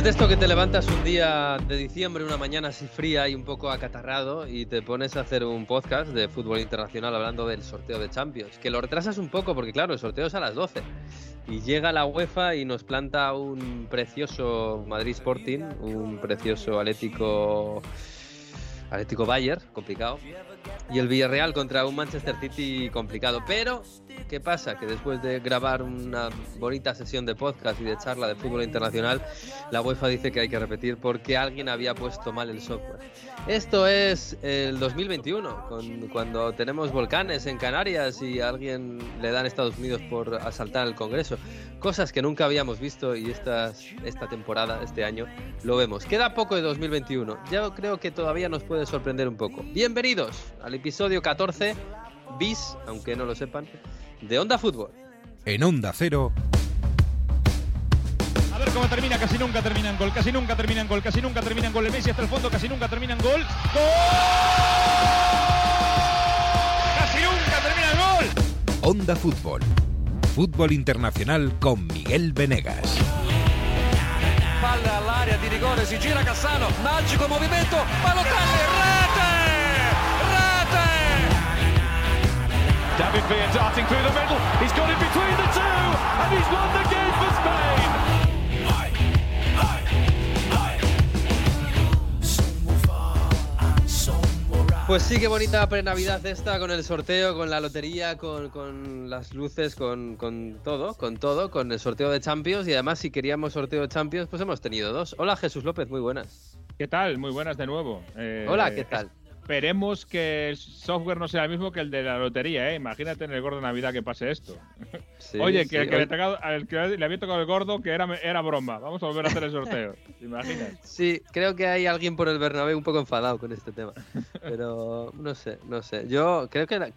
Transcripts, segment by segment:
Pues de esto que te levantas un día de diciembre, una mañana así fría y un poco acatarrado y te pones a hacer un podcast de fútbol internacional hablando del sorteo de Champions, que lo retrasas un poco porque claro, el sorteo es a las 12 y llega la UEFA y nos planta un precioso Madrid Sporting, un precioso Atlético Atlético Bayern, complicado, y el Villarreal contra un Manchester City complicado, pero ¿Qué pasa? Que después de grabar una bonita sesión de podcast y de charla de fútbol internacional, la UEFA dice que hay que repetir porque alguien había puesto mal el software. Esto es el 2021, cuando tenemos volcanes en Canarias y a alguien le dan Estados Unidos por asaltar el Congreso. Cosas que nunca habíamos visto y esta, esta temporada, este año, lo vemos. Queda poco de 2021. Yo creo que todavía nos puede sorprender un poco. Bienvenidos al episodio 14 bis, aunque no lo sepan, de Onda Fútbol. En Onda Cero. A ver cómo termina, casi nunca termina en gol, casi nunca termina en gol, casi nunca termina en gol. El Messi hasta el fondo, casi nunca termina en gol. ¡Gol! ¡Casi nunca termina gol! Onda Fútbol. Fútbol internacional con Miguel Venegas. Palla all'area di rigore, si gira Cassano, magico movimento, Balotelli, David Villa darting through the middle. He's got it between the two, and he's won the game for Spain. Pues sí, qué bonita pre-Navidad esta con el sorteo, con la lotería, con, con las luces, con, con, todo, con todo, con el sorteo de Champions y además si queríamos sorteo de Champions, pues hemos tenido dos. Hola Jesús López, muy buenas. ¿Qué tal? Muy buenas de nuevo. Eh, Hola, ¿qué tal? Esperemos que el software no sea el mismo que el de la lotería, ¿eh? Imagínate en el gordo de Navidad que pase esto. Oye, que, el que, le, había tocado el gordo que era, era broma. Vamos a volver a hacer el sorteo. ¿Te imaginas? Sí, creo que hay alguien por el Bernabéu un poco enfadado con este tema. Pero no sé, no sé. Yo creo que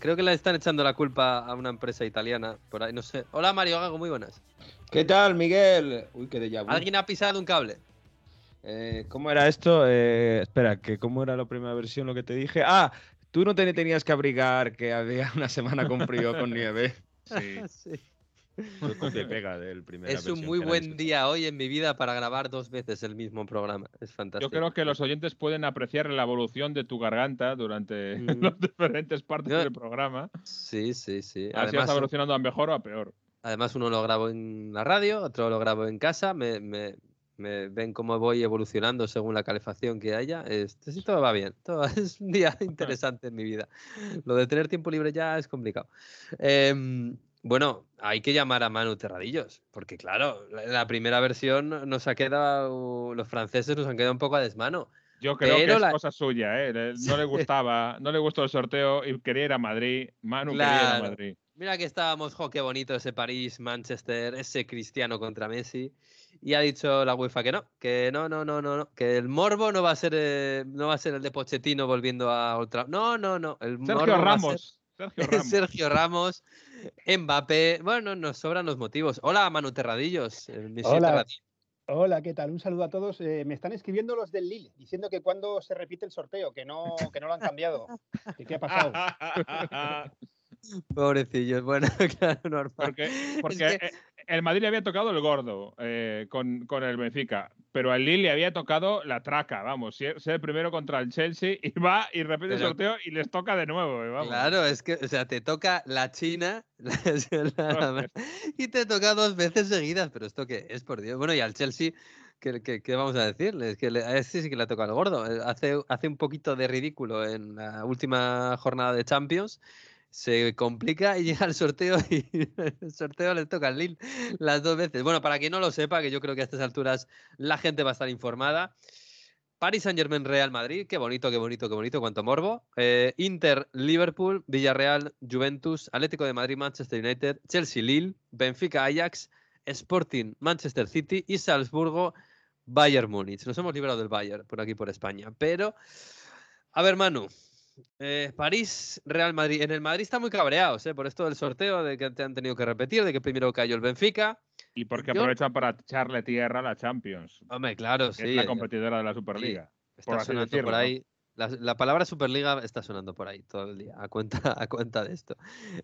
creo que le están echando la culpa a una empresa italiana por ahí, no sé. Hola Mario Gago, muy buenas. ¿Qué tal, Miguel? Uy, qué de Alguien ha pisado un cable. Eh, ¿Cómo era esto? Eh, espera, que ¿cómo era la primera versión lo que te dije? Ah, tú no te tenías que abrigar que había una semana con frío con nieve. Sí. sí. Pega del es un muy buen día hoy en mi vida para grabar dos veces el mismo programa. Es fantástico. Yo creo que los oyentes pueden apreciar la evolución de tu garganta durante mm. las diferentes partes del programa. Sí, sí, sí. Además, está evolucionando a mejor o a peor. Además, uno lo grabo en la radio, otro lo grabo en casa. me, me ven cómo voy evolucionando según la calefacción que haya. Este, sí, todo va bien. Todo, es un día interesante en mi vida. Lo de tener tiempo libre ya es complicado. Em, bueno, hay que llamar a Manu Terradillos, porque claro, la, primera versión nos ha quedado, los franceses nos han quedado un poco a desmano. Yo creo que es cosa suya, ¿eh? No le gustaba, no le gustó el sorteo y quería ir a Madrid. Manu quería ir a Madrid. Mira que estábamos, jo, qué bonito ese París, Manchester, ese Cristiano contra Messi. Y ha dicho la UEFA que no, que no, no, no, no, no que el morbo no va a ser, eh, no va a ser el de Pochettino volviendo a otra. No, no, no. El Sergio Ramos. Sergio Ramos. Sergio Ramos, Mbappé. Bueno, nos sobran los motivos. Hola, Manu Terradillos. Hola. Hola, ¿qué tal? Un saludo a todos. Eh, me están escribiendo los del Lille diciendo que cuando se repite el sorteo, que no, que no lo han cambiado. ¿Qué ha pasado? Pobrecillos, bueno, claro, normal. Porque, porque el Madrid le había tocado el gordo eh, con, con, el Benfica, pero al Lille le había tocado la traca, vamos, ser el primero contra el Chelsea y va y repite el sorteo y les toca de nuevo. Eh, claro, es que, o sea, te toca la China y te toca dos veces seguidas, pero esto qué es, por Dios. Bueno, y al Chelsea... ¿Qué, qué, vamos a decir? Es que a este sí que le toca al gordo. Eh, hace, hace un poquito de ridículo en la última jornada de Champions se complica y llega el sorteo y el sorteo le toca al Lille las dos veces. Bueno, para quien no lo sepa, que yo creo que a estas alturas la gente va a estar informada. Paris Saint Germain Real Madrid, qué bonito, qué bonito, qué bonito, cuánto morbo. Eh, Inter Liverpool, Villarreal Juventus, Atlético de Madrid Manchester United, Chelsea Lille, Benfica Ajax, Sporting Manchester City y Salzburgo Bayern Múnich. Nos hemos librado del Bayern por aquí por España, pero a ver Manu, eh, París, Real Madrid. En el Madrid está muy cabreados eh, por esto del sorteo, de que te han tenido que repetir, de que primero cayó el Benfica. Y porque aprovechan para echarle tierra a la Champions. Hombre, claro, sí. Es la competidora de la Superliga. Está sonando por ahí La, palabra Superliga está sonando por ahí todo el día, a cuenta, a cuenta de esto.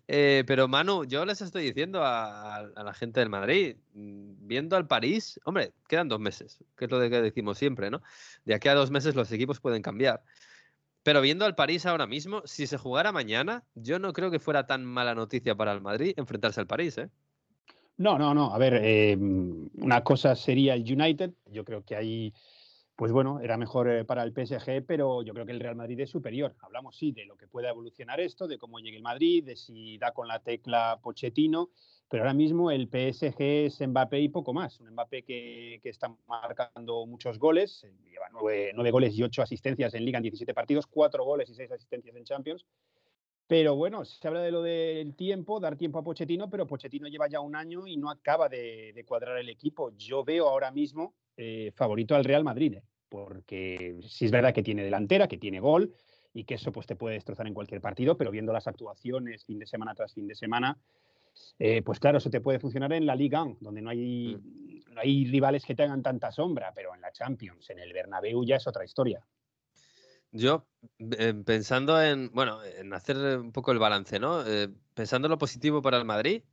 Eh, pero Manu, yo les estoy diciendo a, la gente del Madrid, mm, viendo al París, hombre, quedan dos meses, que es lo que decimos siempre, ¿no? De aquí a dos meses los equipos pueden cambiar. Pero viendo al París ahora mismo, si se jugara mañana, yo no creo que fuera tan mala noticia para el Madrid enfrentarse al París, ¿eh? No, no, no. A ver, eh, una cosa sería el United. Yo creo que ahí pues bueno, era mejor eh, para el PSG, pero yo creo que el Real Madrid es superior. Hablamos, sí, de lo que pueda evolucionar esto, de cómo llegue el Madrid, de si da con la tecla Pochettino, pero ahora mismo el PSG es Mbappé y poco más. Un Mbappé que, está marcando muchos goles, eh, lleva nueve, goles y ocho asistencias en Liga en 17 partidos, cuatro goles y seis asistencias en Champions. Pero bueno, se habla de lo del tiempo, dar tiempo a Pochettino, pero Pochettino lleva ya un año y no acaba de, cuadrar el equipo. Yo veo ahora mismo eh, favorito al Real Madrid, ¿eh? porque sí es verdad que tiene delantera, que tiene gol y que eso pues te puede destrozar en cualquier partido, pero viendo las actuaciones fin de semana tras fin de semana, eh, pues claro, eso te puede funcionar en la Liga, donde no hay, mm. no hay rivales que tengan tanta sombra, pero en la Champions, en el Bernabéu ya es otra historia. Yo, pensando en, bueno, en hacer un poco el balance, ¿no? pensando en lo positivo para el Madrid,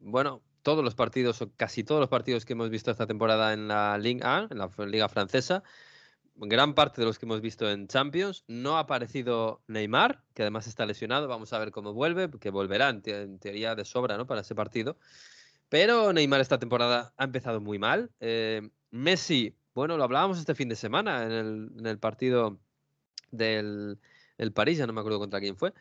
bueno, todos los partidos, o casi todos los partidos que hemos visto esta temporada en la Liga A, en la Liga Francesa, gran parte de los que hemos visto en Champions, no ha aparecido Neymar, que además está lesionado, vamos a ver cómo vuelve, que volverá en, teoría de sobra ¿no? para ese partido. Pero Neymar esta temporada ha empezado muy mal. Eh, Messi, bueno, lo hablábamos este fin de semana en el, en el partido del el París, ya no me acuerdo contra quién fue,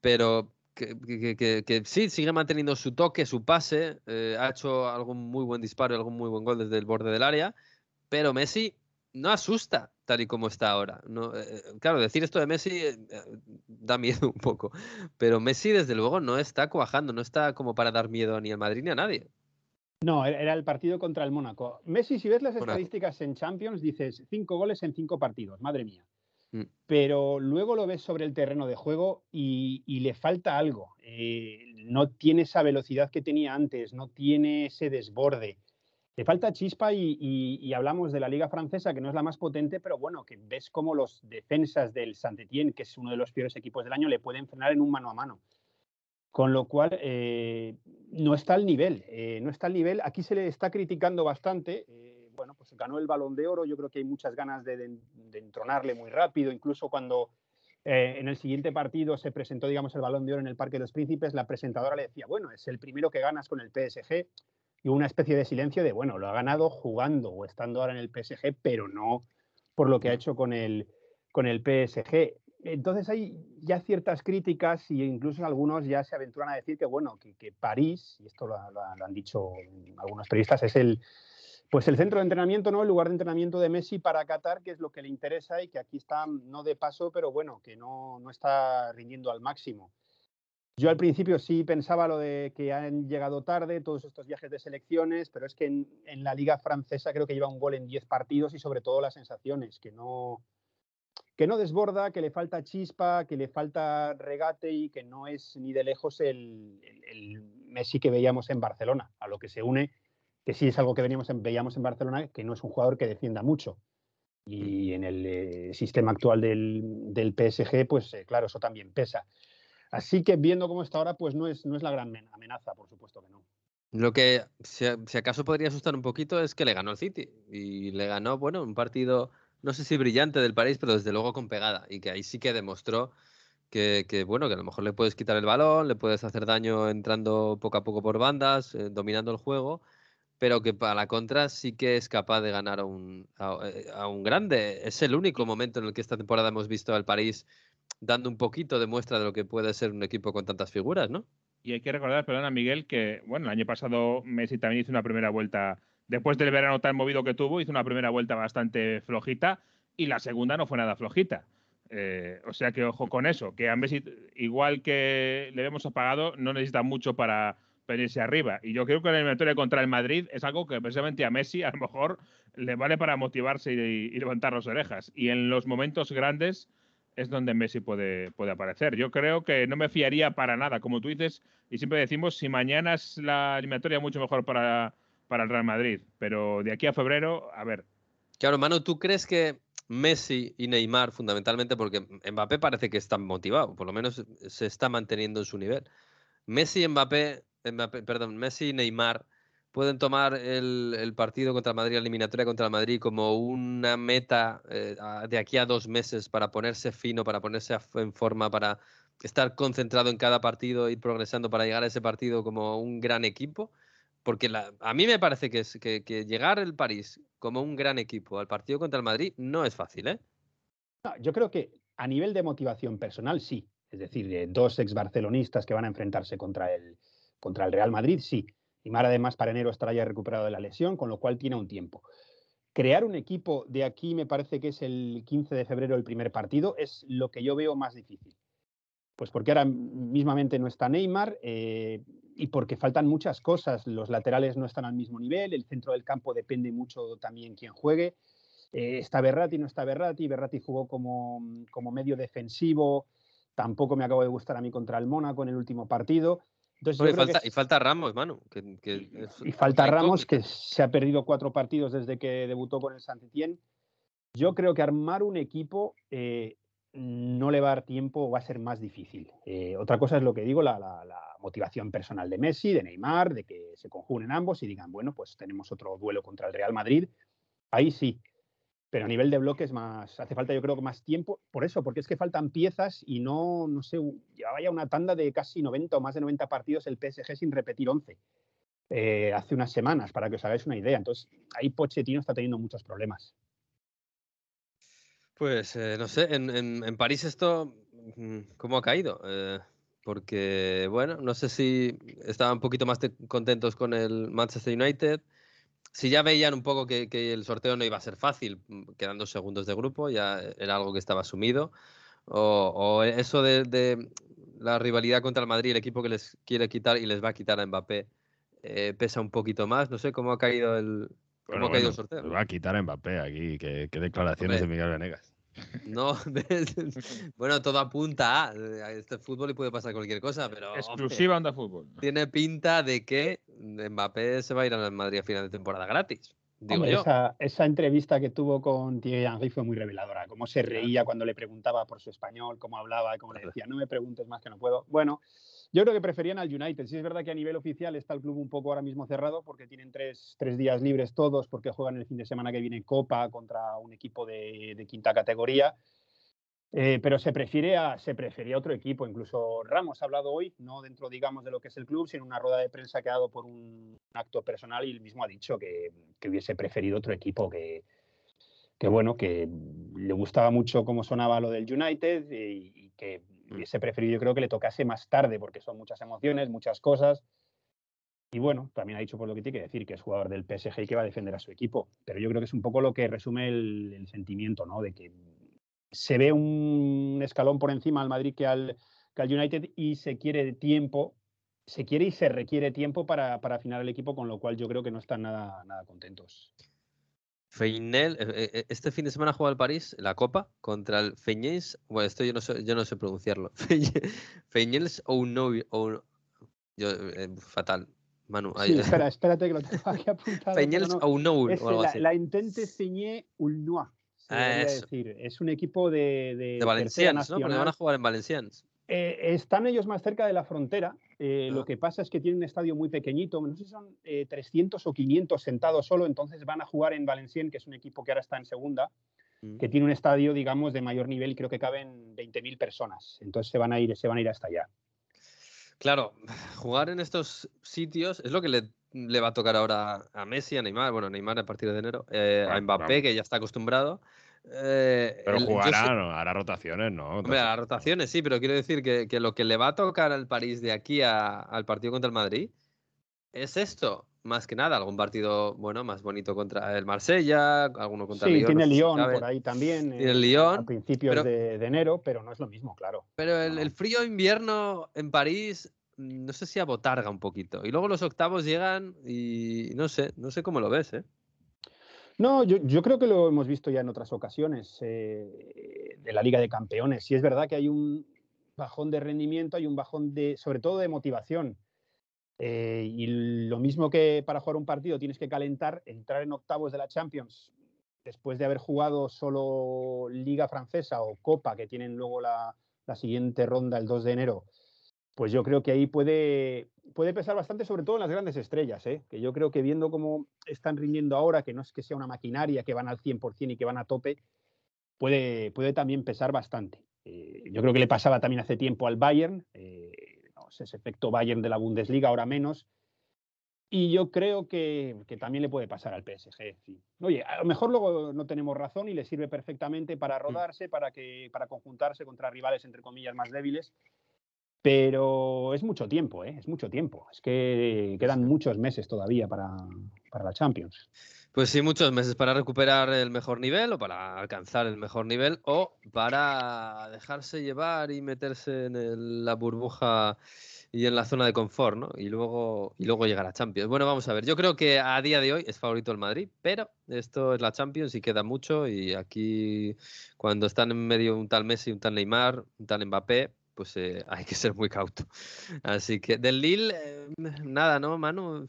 pero que, sí, sigue manteniendo su toque, su pase, eh, ha hecho algún muy buen disparo, algún muy buen gol desde el borde del área, pero Messi no asusta tal y como está ahora. No, eh, eh, claro, decir esto de Messi da miedo un poco, pero Messi desde luego no está cuajando, no está como para dar miedo ni al Madrid ni a nadie. No, era el partido contra el Mónaco. Messi, si ves las estadísticas en Champions, dices cinco goles en cinco partidos, madre mía. Mm. Pero luego lo ves sobre el terreno de juego y, le falta algo. Eh, no tiene esa velocidad que tenía antes, no tiene ese desborde. Le falta chispa y, hablamos de la liga francesa, que no es la más potente, pero bueno, que ves cómo los defensas del Saint-Étienne, que es uno de los peores equipos del año, le pueden frenar en un mano a mano. Con lo cual, eh, no está al nivel, eh, no está al nivel. Aquí se le está criticando bastante bueno, pues ganó el balón de oro, yo creo que hay muchas ganas de, entronarle muy rápido, incluso cuando eh, en el siguiente partido se presentó, digamos, el balón de oro en el Parque de los Príncipes, la presentadora le decía, bueno, es el primero que ganas con el PSG, y una especie de silencio de, bueno, lo ha ganado jugando o estando ahora en el PSG, pero no por lo que ha hecho con el, con el PSG. Entonces hay ya ciertas críticas e incluso algunos ya se aventuran a decir que, bueno, que, París, y esto lo, han dicho algunos periodistas, es el, pues el centro de entrenamiento, ¿no? El lugar de entrenamiento de Messi para Qatar, que es lo que le interesa y que aquí está no de paso, pero bueno, que no, no está rindiendo al máximo. Yo al principio sí pensaba lo de que han llegado tarde todos estos viajes de selecciones, pero es que en, la liga francesa creo que lleva un gol en 10 partidos y sobre todo las sensaciones, que no, que no desborda, que le falta chispa, que le falta regate y que no es ni de lejos el, Messi que veíamos en Barcelona, a lo que se une que sí es algo que veníamos veíamos en Barcelona, que no es un jugador que defienda mucho. Y en el eh, sistema actual del, PSG, pues eh, claro, eso también pesa. Así que viendo cómo está ahora, pues no es, no es la gran amenaza, por supuesto que no. Lo que si, acaso podría asustar un poquito es que le ganó el City. Y le ganó, bueno, un partido, no sé si brillante del París, pero desde luego con pegada. Y que ahí sí que demostró que, bueno, que a lo mejor le puedes quitar el balón, le puedes hacer daño entrando poco a poco por bandas, eh, dominando el juego pero que para la contra sí que es capaz de ganar a un, eh, a, un grande. Es el único momento en el que esta temporada hemos visto al París dando un poquito de muestra de lo que puede ser un equipo con tantas figuras, ¿no? Y hay que recordar, perdona Miguel, que bueno, el año pasado Messi también hizo una primera vuelta, después del verano tan movido que tuvo, hizo una primera vuelta bastante flojita y la segunda no fue nada flojita. Eh, o sea que ojo con eso, que a Messi, igual que le hemos apagado, no necesita mucho para, venirse arriba. Y yo creo que la eliminatoria contra el Madrid es algo que precisamente a Messi a lo mejor le vale para motivarse y, levantar las orejas. Y en los momentos grandes es donde Messi puede, puede aparecer. Yo creo que no me fiaría para nada, como tú dices, y siempre decimos, si mañana es la eliminatoria mucho mejor para, para el Real Madrid, pero de aquí a febrero, a ver. Claro, Manu, ¿tú crees que Messi y Neymar fundamentalmente porque Mbappé parece que está motivado, por lo menos se está manteniendo en su nivel. Messi y Mbappé, perdón, Messi y Neymar pueden tomar el, partido contra el Madrid, la eliminatoria contra el Madrid, como una meta eh, de aquí a dos meses para ponerse fino, para ponerse en forma, para estar concentrado en cada partido, ir progresando para llegar a ese partido como un gran equipo. Porque a mí me parece que, llegar el París como un gran equipo al partido contra el Madrid no es fácil, ¿eh? yo creo que a nivel de motivación personal sí. Es decir, dos ex barcelonistas que van a enfrentarse contra el, contra el Real Madrid, sí. Y Mar además para enero estará ya recuperado de la lesión, con lo cual tiene un tiempo. Crear un equipo de aquí me parece que es el 15 de febrero el primer partido, es lo que yo veo más difícil. Pues porque ahora mismamente no está Neymar, eh, y porque faltan muchas cosas. Los laterales no están al mismo nivel, el centro del campo depende mucho también quién juegue. Eh, está Berratti, no está Berratti. Berratti jugó como, como, medio defensivo. Tampoco me acabo de gustar a mí contra el Mónaco en el último partido. Entonces, y, falta, y, falta, Ramos, Manu. y falta Ramos, que se ha perdido cuatro partidos desde que debutó con el saint Yo creo que armar un equipo eh, no le va a dar tiempo, va a ser más difícil. Eh, otra cosa es lo que digo, la, motivación personal de Messi, de Neymar, de que se conjuguen ambos y digan, bueno, pues tenemos otro duelo contra el Real Madrid. Ahí sí. Pero a nivel de bloques más, hace falta yo creo que más tiempo, por eso, porque es que faltan piezas y no, no sé, ya vaya una tanda de casi 90 o más de 90 partidos el PSG sin repetir 11. Eh, hace unas semanas, para que os hagáis una idea. Entonces, ahí Pochettino está teniendo muchos problemas. Pues eh, no sé, en, París esto, mm, ¿cómo ha caído? Eh, porque, bueno, no sé si estaban un poquito más contentos con el Manchester United. Si ya veían un poco que, el sorteo no iba a ser fácil, mm, quedando segundos de grupo, ya era algo que estaba asumido. O, eso de, la rivalidad contra el Madrid, el equipo que les quiere quitar y les va a quitar a Mbappé, eh, pesa un poquito más. No sé cómo ha caído el, ¿Cómo ha caído el sorteo? Va a quitar a Mbappé aquí. Qué, declaraciones de Miguel Venegas. No, bueno, todo apunta a este fútbol y puede pasar cualquier cosa, pero. Exclusiva anda fútbol. Tiene pinta de que Mbappé se va a ir a Madrid a final de temporada gratis. Esa, entrevista que tuvo con Thierry Henry fue muy reveladora. Cómo se reía cuando le preguntaba por su español, cómo hablaba, cómo le decía, no me preguntes más que no puedo. Bueno, yo creo que preferían al United. Sí es verdad que a nivel oficial está el club un poco ahora mismo cerrado porque tienen tres, tres días libres todos, porque juegan el fin de semana que viene Copa contra un equipo de, de quinta categoría. Eh, pero se prefiere a, se prefería otro equipo. Incluso Ramos ha hablado hoy, no dentro, digamos, de lo que es el club, sino una rueda de prensa que ha dado por un acto personal y él mismo ha dicho que, que hubiese preferido otro equipo que, que, bueno, que le gustaba mucho cómo sonaba lo del United y, que mm. Hubiese preferido, yo creo que le tocase más tarde, porque son muchas emociones, muchas cosas. Y bueno, también ha dicho por lo que tiene que decir, que es jugador del PSG y que va a defender a su equipo. Pero yo creo que es un poco lo que resume el, el sentimiento, ¿no? De que se ve un escalón por encima al Madrid que al, United y se quiere tiempo, se quiere y se requiere tiempo para, para, afinar el equipo, con lo cual yo creo que no están nada, nada contentos. Feinel, eh, eh, este fin de semana juega el París la Copa contra el Feñés. Bueno, esto yo no sé, yo no sé pronunciarlo. Feñels o no, o, yo, eh, fatal. Manu, sí, espera, espérate que lo tengo aquí apuntado. Feñels o no, o algo la, La intente Feñé Ulnois. Ah, decir. Es un equipo de. De, de Valencians, ¿no? Porque van a jugar en Valencians. Eh, están ellos más cerca de la frontera. Eh, lo que pasa es que tienen un estadio muy pequeñito. No sé si son 300 eh, o 500 sentados solo. Entonces van a jugar en Valenciennes, que es un equipo que ahora está en segunda, mm. que tiene un estadio, digamos, de mayor nivel y creo que caben 20.000 personas. Entonces se van a ir, se van a ir hasta allá. Claro, jugar en estos sitios es lo que le, le va a tocar ahora a Messi, a Neymar, bueno, Neymar a partir de enero, a Mbappé, que ya está acostumbrado. Eh, pero jugará, hará rotaciones, ¿no? Hombre, hará rotaciones, sí, pero quiero decir que, lo que le va a tocar al París de aquí al partido contra el Madrid es esto, más que nada, algún partido, bueno, más bonito contra el Marsella, alguno contra el Lyon. Sí, tiene el Lyon por ahí también. Tiene el Lyon. A principios de, enero, pero no es lo mismo, claro. Pero el, frío invierno en París, no sé si abotarga un poquito. Y luego los octavos llegan y no sé, no sé cómo lo ves, ¿eh? No, yo, creo que lo hemos visto ya en otras ocasiones eh, de la Liga de Campeones. Sí es verdad que hay un bajón de rendimiento, hay un bajón de, sobre todo de motivación. Eh, y lo mismo que para jugar un partido tienes que calentar, entrar en octavos de la Champions después de haber jugado solo Liga Francesa o Copa, que tienen luego la, siguiente ronda el 2 de enero, pues yo creo que ahí puede, puede pesar bastante, sobre todo en las grandes estrellas, ¿eh? que yo creo que viendo cómo están rindiendo ahora, que no es que sea una maquinaria que van al 100% y que van a tope, puede, puede también pesar bastante. Eh, yo creo que le pasaba también hace tiempo al Bayern, eh, ese efecto Bayern de la Bundesliga, ahora menos, y yo creo que, también le puede pasar al PSG. Oye, a lo mejor luego no tenemos razón y le sirve perfectamente para mm. rodarse, para, que, para conjuntarse contra rivales, entre comillas, más débiles. Pero es mucho tiempo, ¿eh? es mucho tiempo. Es que quedan muchos meses todavía para, para la Champions. Pues sí, muchos meses para recuperar el mejor nivel o para alcanzar el mejor nivel o para dejarse llevar y meterse en la burbuja y en la zona de confort, ¿no? Y luego, y luego llegar a Champions. Bueno, vamos a ver. Yo creo que a día de hoy es favorito el Madrid, pero esto es la Champions y queda mucho. Y aquí, cuando están en medio un tal Messi, un tal Neymar, un tal Mbappé, pues eh, hay que ser muy cauto. Así que del Lille, eh, nada, ¿no, Manu?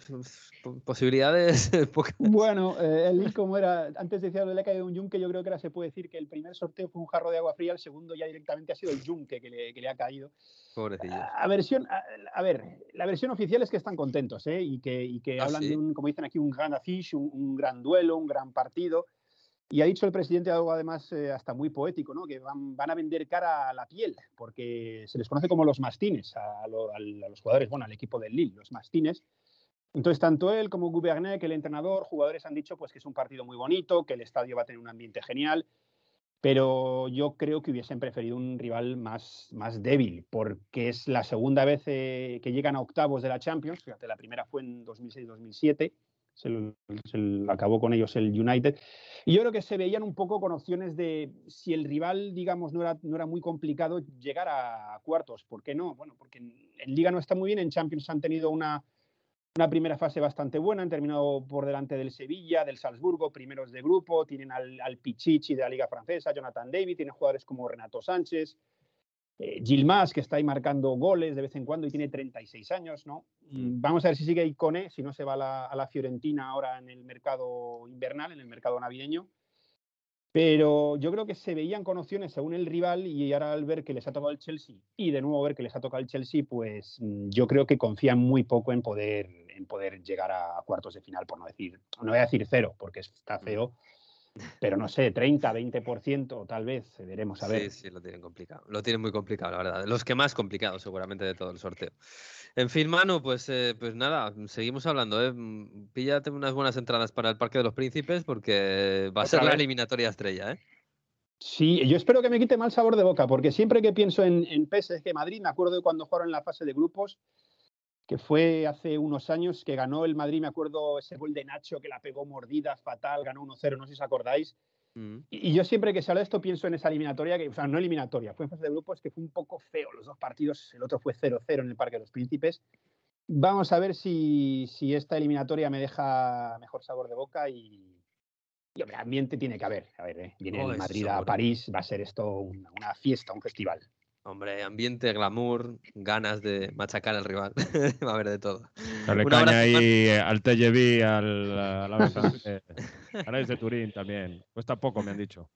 Posibilidades Bueno, eh, el Lille, como era, antes decía lo de le ha caído un yunque, yo creo que ahora se puede decir que el primer sorteo fue un jarro de agua fría, el segundo ya directamente ha sido el yunque que le, que le ha caído. Pobrecillo. A, versión, a, ver, la versión oficial es que están contentos, ¿eh? Y que, y que ah, hablan de un, como dicen aquí, un gran affiche, un gran duelo, un gran partido. Y ha dicho el presidente algo además eh, hasta muy poético, ¿no? que van, a vender cara a la piel, porque se les conoce como los mastines a, los jugadores, bueno, al equipo del Lille, los mastines. Entonces, tanto él como Gouvernet, que el entrenador, jugadores han dicho pues, que es un partido muy bonito, que el estadio va a tener un ambiente genial, pero yo creo que hubiesen preferido un rival más, más débil, porque es la segunda vez eh, que llegan a octavos de la Champions, fíjate, la primera fue en 2006-2007 se, acabó con ellos el United. Y yo creo que se veían un poco con opciones de, si el rival, digamos, no era, no era muy complicado, llegar a cuartos. ¿Por qué no? Bueno, porque en, Liga no está muy bien, en Champions han tenido una, una primera fase bastante buena, han terminado por delante del Sevilla, del Salzburgo, primeros de grupo, tienen al, al Pichichi de la Liga Francesa, Jonathan David, tienen jugadores como Renato Sánchez, eh, Gilmas, que está ahí marcando goles de vez en cuando y tiene 36 años, ¿no? Mm, vamos a ver si sigue Icone, si no se va a la, Fiorentina ahora en el mercado invernal, en el mercado navideño. Pero yo creo que se veían con opciones según el rival y ahora al ver que les ha tocado el Chelsea y de nuevo ver que les ha tocado el Chelsea, pues mm, yo creo que confían muy poco en poder, en poder llegar a cuartos de final, por no decir, no voy a decir cero, porque está mm. feo, pero no sé, 30, 20% tal vez, veremos a ver. Sí, sí, lo tienen complicado. Lo tienen muy complicado, la verdad. Los que más complicados seguramente de todo el sorteo. En fin, Manu, pues, eh, pues nada, seguimos hablando. ¿eh? Mm, píllate unas buenas entradas para el Parque de los Príncipes porque va a ser la eliminatoria estrella. ¿eh? Sí, yo espero que me quite mal sabor de boca, porque siempre que pienso en, en PSG Madrid, me acuerdo de cuando jugaron en la fase de grupos, que fue hace unos años que ganó el Madrid, me acuerdo ese gol de Nacho que la pegó mordida, fatal, ganó 1-0, no sé si os acordáis. Mm. Y, yo siempre que se habla de esto pienso en esa eliminatoria, que, o sea, no eliminatoria, fue en fase de grupos que fue un poco feo los dos partidos, el otro fue 0-0 en el Parque de los Príncipes. Vamos a ver si, si, esta eliminatoria me deja mejor sabor de boca y, y hombre, ambiente tiene que haber. A ver, ¿eh? viene el Madrid a París, va a ser esto una fiesta, un festival. Hombre, ambiente, glamour, ganas de machacar al rival. Va a haber de todo. Dale caña ahí al TGV, al, a la de, de Turín también. Cuesta poco, me han dicho.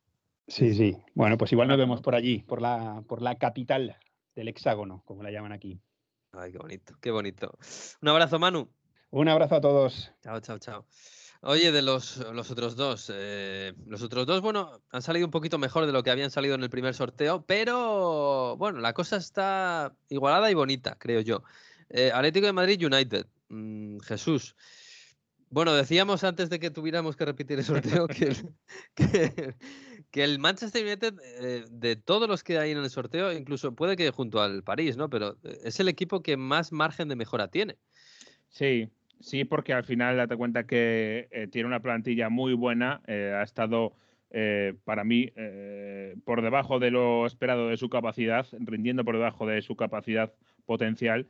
Sí, sí. Bueno, pues igual nos vemos por allí, por la, por la capital del hexágono, como la llaman aquí. Ay, qué bonito, qué bonito. Un abrazo, Manu. Un abrazo a todos. Chao, chao, chao. Oye, de los, otros dos, eh, los otros dos, bueno, han salido un poquito mejor de lo que habían salido en el primer sorteo, pero bueno, la cosa está igualada y bonita, creo yo. Eh, Atlético de Madrid United, mm, Jesús. Bueno, decíamos antes de que tuviéramos que repetir el sorteo que el, que, el Manchester United, eh, de todos los que hay en el sorteo, incluso puede que junto al París, ¿no? Pero es el equipo que más margen de mejora tiene. Sí, Sí, porque al final date cuenta que eh, tiene una plantilla muy buena, eh, ha estado eh, para mí por debajo de lo esperado de su capacidad, rindiendo por debajo de su capacidad potencial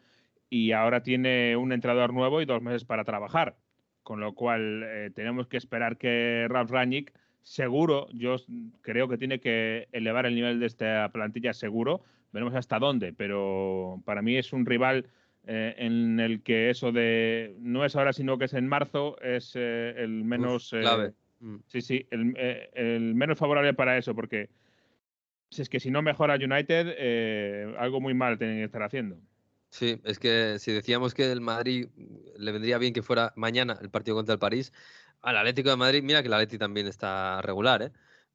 y ahora tiene un entrenador nuevo y dos meses para trabajar, con lo cual tenemos que esperar que Ralf Rangnick seguro, yo creo que tiene que elevar el nivel de esta plantilla seguro, veremos hasta dónde, pero para mí es un rival eh, en el que eso de no es ahora sino que es en marzo es eh, el menos clave. Mm. Sí, sí, eh, el, menos favorable para eso, porque si es que si no mejora United, eh, algo muy mal tienen que estar haciendo. Sí, es que si decíamos que el Madrid le vendría bien que fuera mañana el partido contra el París, al Atlético de Madrid, mira que el Atlético también está regular, ¿eh?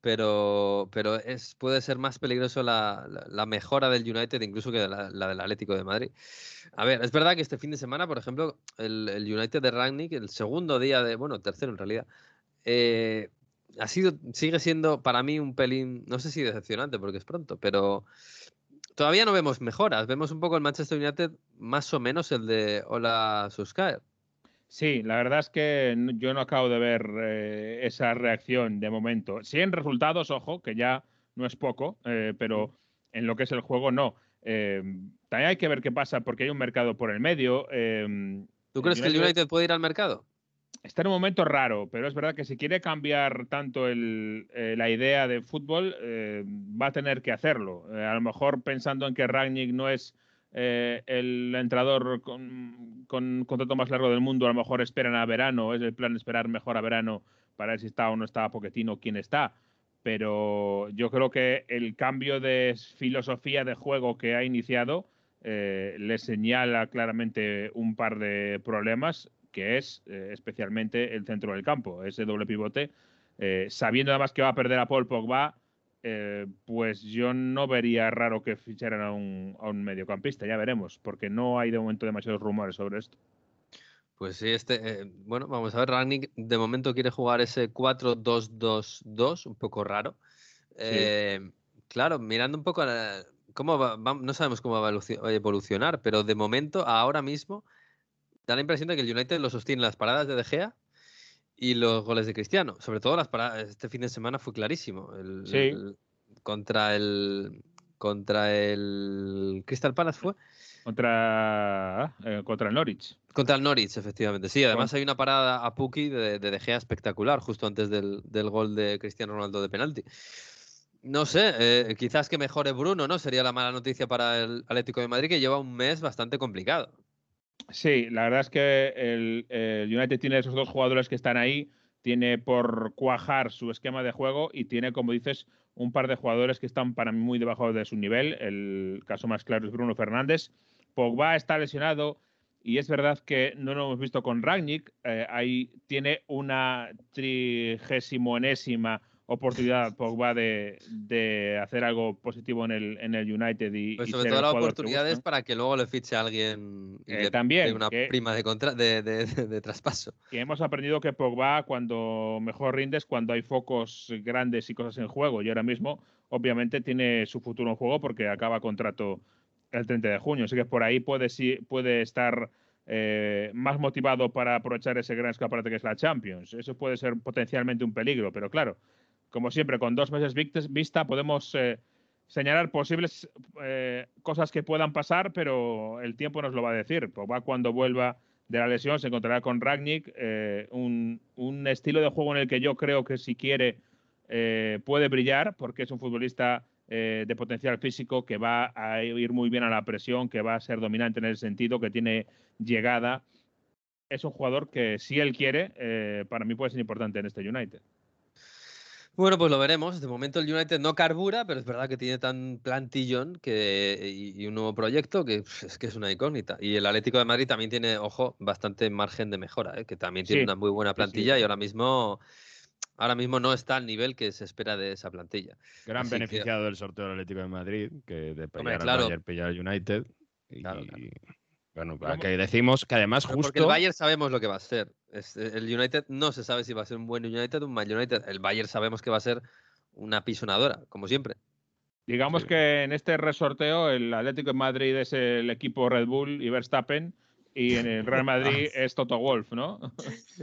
Pero, pero es, puede ser más peligroso la, mejora del United incluso que la, del Atlético de Madrid. A ver, es verdad que este fin de semana, por ejemplo, el, United de Rangnick, el segundo día de, bueno, tercero en realidad, eh, ha sido, sigue siendo para mí un pelín, no sé si decepcionante porque es pronto, pero todavía no vemos mejoras. Vemos un poco el Manchester United más o menos el de Hola Suscaer. Sí, la verdad es que yo no acabo de ver eh, esa reacción de momento. Sí en resultados, ojo, que ya no es poco, eh, pero en lo que es el juego no. también hay que ver qué pasa porque hay un mercado por el medio. ¿Tú crees que el United puede ir al mercado? está en un momento raro, pero es verdad que si quiere cambiar tanto eh, la idea de fútbol, va a tener que hacerlo. A lo mejor pensando en que Ragnick no es el entrenador con, con, contrato más largo del mundo, a lo mejor esperan a verano, es el plan esperar mejor a verano para ver si está o no está Poquetino, quién está. Pero yo creo que el cambio de filosofía de juego que ha iniciado le señala claramente un par de problemas que es eh, especialmente el centro del campo, ese doble pivote. Eh, sabiendo además que va a perder a Paul Pogba, eh, pues yo no vería raro que ficharan a un, a un, mediocampista, ya veremos, porque no hay de momento demasiados rumores sobre esto. Pues sí, este, bueno, vamos a ver, Ragnick de momento quiere jugar ese 4-2-2-2, un poco raro. claro, mirando un poco cómo va, no sabemos cómo va a evolucionar, pero de momento, ahora mismo, da la impresión de que el United lo sostiene las paradas de De Gea y los goles de Cristiano. Sobre todo las paradas, este fin de semana fue clarísimo. El, contra el contra el Crystal Palace fue. Contra, eh, contra el Norwich. Contra el Norwich, efectivamente. Sí, además hay una parada a Puki de, de, Gea espectacular, justo antes del, gol de Cristiano Ronaldo de penalti. No sé, eh, quizás que mejore Bruno, ¿no? Sería la mala noticia para el Atlético de Madrid, que lleva un mes bastante complicado. Sí, la verdad es que el, United tiene esos dos jugadores que están ahí, tiene por cuajar su esquema de juego y tiene, como dices, un par de jugadores que están para mí muy debajo de su nivel. El caso más claro es Bruno Fernández. Pogba está lesionado y es verdad que no lo hemos visto con Ragnick. Eh, ahí tiene una trigésimo enésima oportunidad Pogba de, de, hacer algo positivo en el, en el United y, pues sobre todo la oportunidad es para que luego le fiche a alguien y eh, también una prima de, contra, de, de, traspaso. Y hemos aprendido que Pogba cuando mejor rinde es cuando hay focos grandes y cosas en juego y ahora mismo obviamente tiene su futuro en juego porque acaba contrato el 30 de junio, así que por ahí puede, puede estar eh, más motivado para aprovechar ese gran escaparate que es la Champions. Eso puede ser potencialmente un peligro, pero claro, como siempre, con dos meses vista podemos eh, señalar posibles eh, cosas que puedan pasar, pero el tiempo nos lo va a decir. Pogba cuando vuelva de la lesión se encontrará con Ragnick, eh, un, estilo de juego en el que yo creo que si quiere puede brillar, porque es un futbolista de potencial físico que va a ir muy bien a la presión, que va a ser dominante en ese sentido, que tiene llegada. Es un jugador que si él quiere, para mí puede ser importante en este United. Bueno, pues lo veremos. De momento el United no carbura, pero es verdad que tiene tan plantillón que, y, un nuevo proyecto que es que es una incógnita. Y el Atlético de Madrid también tiene, ojo, bastante margen de mejora, ¿eh? que también tiene una muy buena plantilla y ahora mismo ahora mismo no está al nivel que se espera de esa plantilla. Gran beneficiado del sorteo del Atlético de Madrid, que de pelear claro. al United. Y, bueno, que decimos que además justo. Porque el Bayern sabemos lo que va a ser. el United no se sabe si va a ser un buen United o un mal United. El Bayern sabemos que va a ser una pisonadora, como siempre. Digamos que en este resorteo el Atlético de Madrid es el equipo Red Bull y Verstappen y en el Real Madrid es Toto Wolf, ¿no?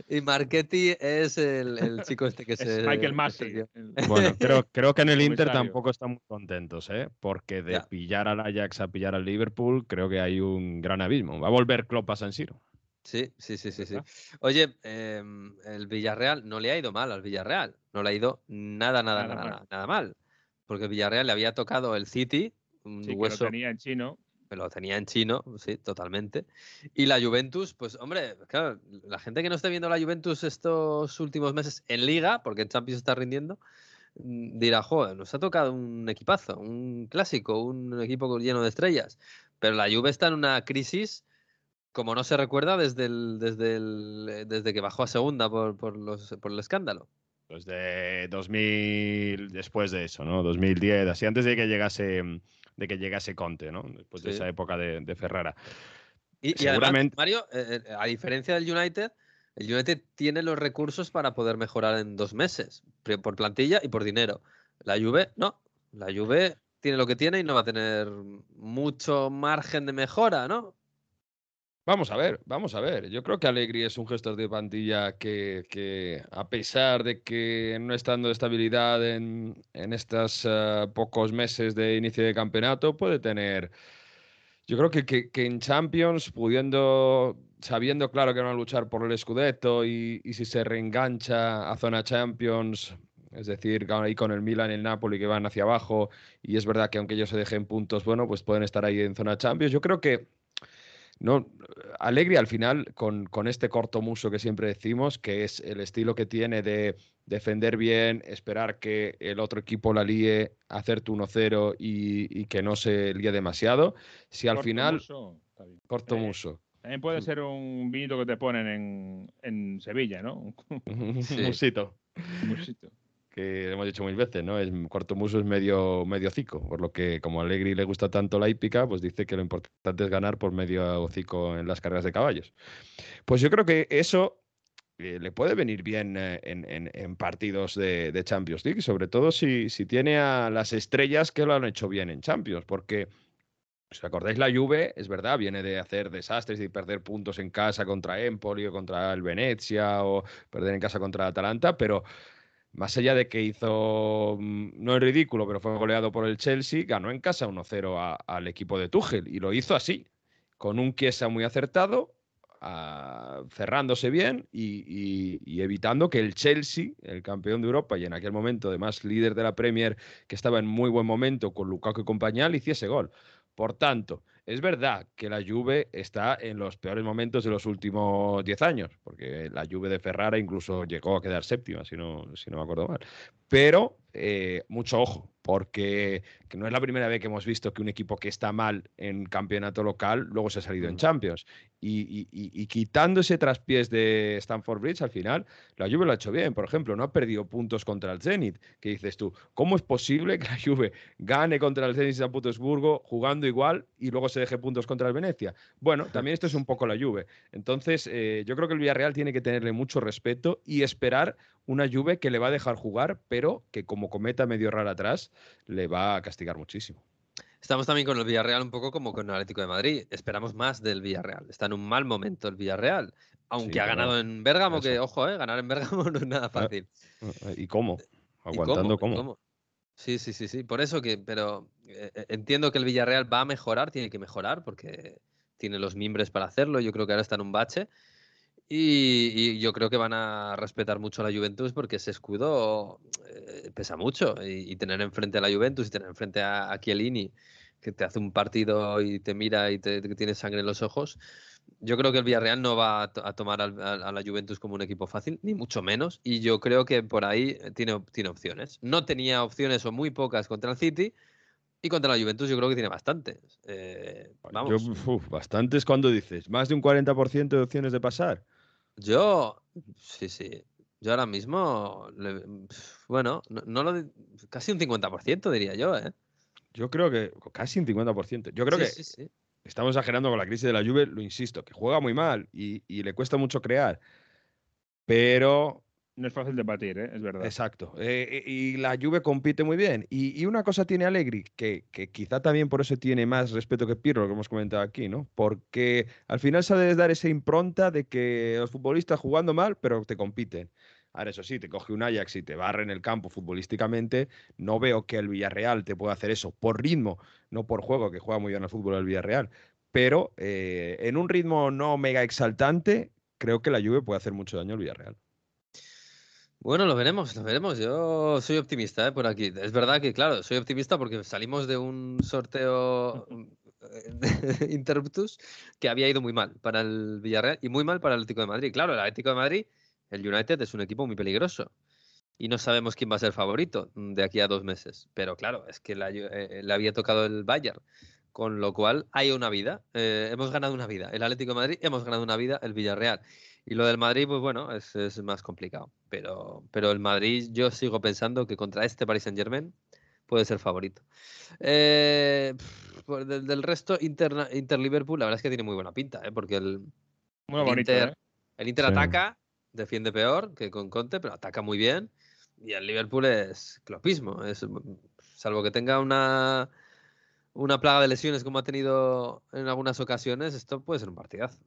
Y Marchetti es el, chico este que se. Michael Massey. Bueno, creo, creo que en el Inter tampoco están muy contentos, ¿eh? Porque de pillar al Ajax a pillar al Liverpool, creo que hay un gran abismo. Va a volver Klopp a San Siro. Sí, sí, sí, sí, sí. Oye, em, el Villarreal no le ha ido mal al Villarreal. No le ha ido nada, nada, nada, nada, mal. Porque el Villarreal le había tocado el City, un hueso. tenía en chino lo tenía en chino, sí, totalmente. Y la Juventus, pues hombre, claro, la gente que no esté viendo la Juventus estos últimos meses en liga, porque en Champions está rindiendo, mm, dirá, joder, nos ha tocado un equipazo, un clásico, un equipo lleno de estrellas. Pero la Juve está en una crisis como no se recuerda desde, desde, desde que bajó a segunda por, por, los, por el escándalo. Desde 2000, después de eso, ¿no? 2010, así antes de que llegase, de que llegase Conte, ¿no? Después de esa época de, Ferrara. Y, Seguramente... Mario, eh, eh, a diferencia del United, el United tiene los recursos para poder mejorar en dos meses, por plantilla y por dinero. La Juve, no. La Juve tiene lo que tiene y no va a tener mucho margen de mejora, ¿no? Vamos a ver, vamos a ver. Yo creo que Allegri es un gestor de plantilla que, a pesar de que no está dando estabilidad en, estos eh, pocos meses de inicio de campeonato, puede tener. Yo creo que, que, en Champions, pudiendo, sabiendo claro que van a luchar por el Scudetto y, y si se reengancha a zona Champions, es decir, ahí con el Milan y el Napoli que van hacia abajo, y es verdad que aunque ellos se dejen puntos, bueno, pues pueden estar ahí en zona Champions. Yo creo que no, Alegri al final, con, con, este corto muso que siempre decimos, que es el estilo que tiene de defender bien, esperar que el otro equipo la líe, hacerte 1-0 y, y, que no se líe demasiado. Si al final. corto muso. También puede ser un vinito que te ponen en, en Sevilla, ¿no? sí. musito. musito que hemos dicho mil veces, ¿no? Cuarto muso es medio, medio hocico, por lo que como a Allegri le gusta tanto la hípica, pues dice que lo importante es ganar por medio hocico en las carreras de caballos. Pues yo creo que eso eh, le puede venir bien eh, en, partidos de, Champions League, sobre todo si, si tiene a las estrellas que lo han hecho bien en Champions, porque si acordáis, la Juve, es verdad, viene de hacer desastres y perder puntos en casa contra Empoli o contra el Venecia o perder en casa contra Atalanta, pero más allá de que hizo, mm, no es ridículo, pero fue goleado por el Chelsea, ganó en casa 1-0 al equipo de Tuchel y lo hizo así, con un Chiesa muy acertado, ah, cerrándose bien y, evitando que el Chelsea, el campeón de Europa y en aquel momento además líder de la Premier, que estaba en muy buen momento con Lukaku y compañía, le hiciese gol. Por tanto, es verdad que la Juve está en los peores momentos de los últimos 10 años, porque la Juve de Ferrara incluso llegó a quedar séptima, si no, si no me acuerdo mal. Pero eh, mucho ojo, porque no es la primera vez que hemos visto que un equipo que está mal en campeonato local luego se ha salido en. Champions. Y, quitando ese traspiés de Stanford Bridge, al final, la Juve lo ha hecho bien. Por ejemplo, no ha perdido puntos contra el Zenit. Que dices tú, ¿cómo es posible que la Juve gane contra el Zenit de San Petersburgo jugando igual y luego se deje puntos contra el Venecia? Bueno, también esto es un poco la Juve. Entonces, eh, yo creo que el Villarreal tiene que tenerle mucho respeto y esperar una Juve que le va a dejar jugar, pero que como cometa medio rara atrás, le va a castigar muchísimo. Estamos también con el Villarreal un poco como con el Atlético de Madrid. Esperamos más del Villarreal. Está en un mal momento el Villarreal. Aunque ha ganado en Bérgamo, que ojo, eh, ganar en Bérgamo no es nada ah, fácil. Ah, ¿Y cómo? Aguantando cómo? Sí, sí, sí, sí. Por eso que, pero eh, eh, entiendo que el Villarreal va a mejorar, tiene que mejorar porque tiene los mimbres para hacerlo. Yo creo que ahora está en un bache y, yo creo que van a respetar mucho a la Juventus porque ese escudo eh, pesa mucho. Y, tener enfrente a la Juventus y tener enfrente a, a Chiellini, que te hace un partido y te mira y te, tiene sangre en los ojos. Yo creo que el Villarreal no va a, tomar a, la Juventus como un equipo fácil, ni mucho menos. Y yo creo que por ahí tiene, tiene opciones. No tenía opciones o muy pocas contra el City. Y contra la Juventus yo creo que tiene bastantes. Eh, vamos. bastantes cuando dices, más de un 40% de opciones de pasar. Yo, sí, sí. Yo ahora mismo, bueno, no, lo, casi un 50% diría yo, ¿eh? Yo creo que casi un 50%. Yo creo que estamos exagerando con la crisis de la Juve, lo insisto, que juega muy mal y, y le cuesta mucho crear. Pero no es fácil de batir, ¿eh? es verdad. Exacto. Eh, eh, y la Juve compite muy bien. Y, una cosa tiene Allegri, que, quizá también por eso tiene más respeto que Pirlo, lo que hemos comentado aquí, ¿no? Porque al final sabes dar esa impronta de que los futbolistas jugando mal, pero te compiten. Ahora, eso sí, te coge un Ajax y te barre en el campo futbolísticamente. No veo que el Villarreal te pueda hacer eso por ritmo, no por juego, que juega muy bien al fútbol el Villarreal. Pero en un ritmo no mega exaltante, creo que la Juve puede hacer mucho daño al Villarreal. Bueno, lo veremos, lo veremos. Yo soy optimista ¿eh? por aquí. Es verdad que, claro, soy optimista porque salimos de un sorteo interruptus que había ido muy mal para el Villarreal y muy mal para el Atlético de Madrid. Claro, el Atlético de Madrid, el United es un equipo muy peligroso y no sabemos quién va a ser favorito de aquí a dos meses. Pero claro, es que eh, le había tocado el Bayern, con lo cual hay una vida. Eh, hemos ganado una vida. El Atlético de Madrid, hemos ganado una vida, el Villarreal. Y lo del Madrid, pues bueno, es, es más complicado. Pero, pero el Madrid, yo sigo pensando que contra este Paris Saint Germain puede ser favorito. Eh, pues del, resto, Inter, Inter, Liverpool, la verdad es que tiene muy buena pinta, ¿eh? porque el, Inter, ¿eh? el Inter ataca, defiende peor que con Conte, pero ataca muy bien. Y el Liverpool es clopismo. Es, salvo que tenga una, una plaga de lesiones como ha tenido en algunas ocasiones, esto puede ser un partidazo.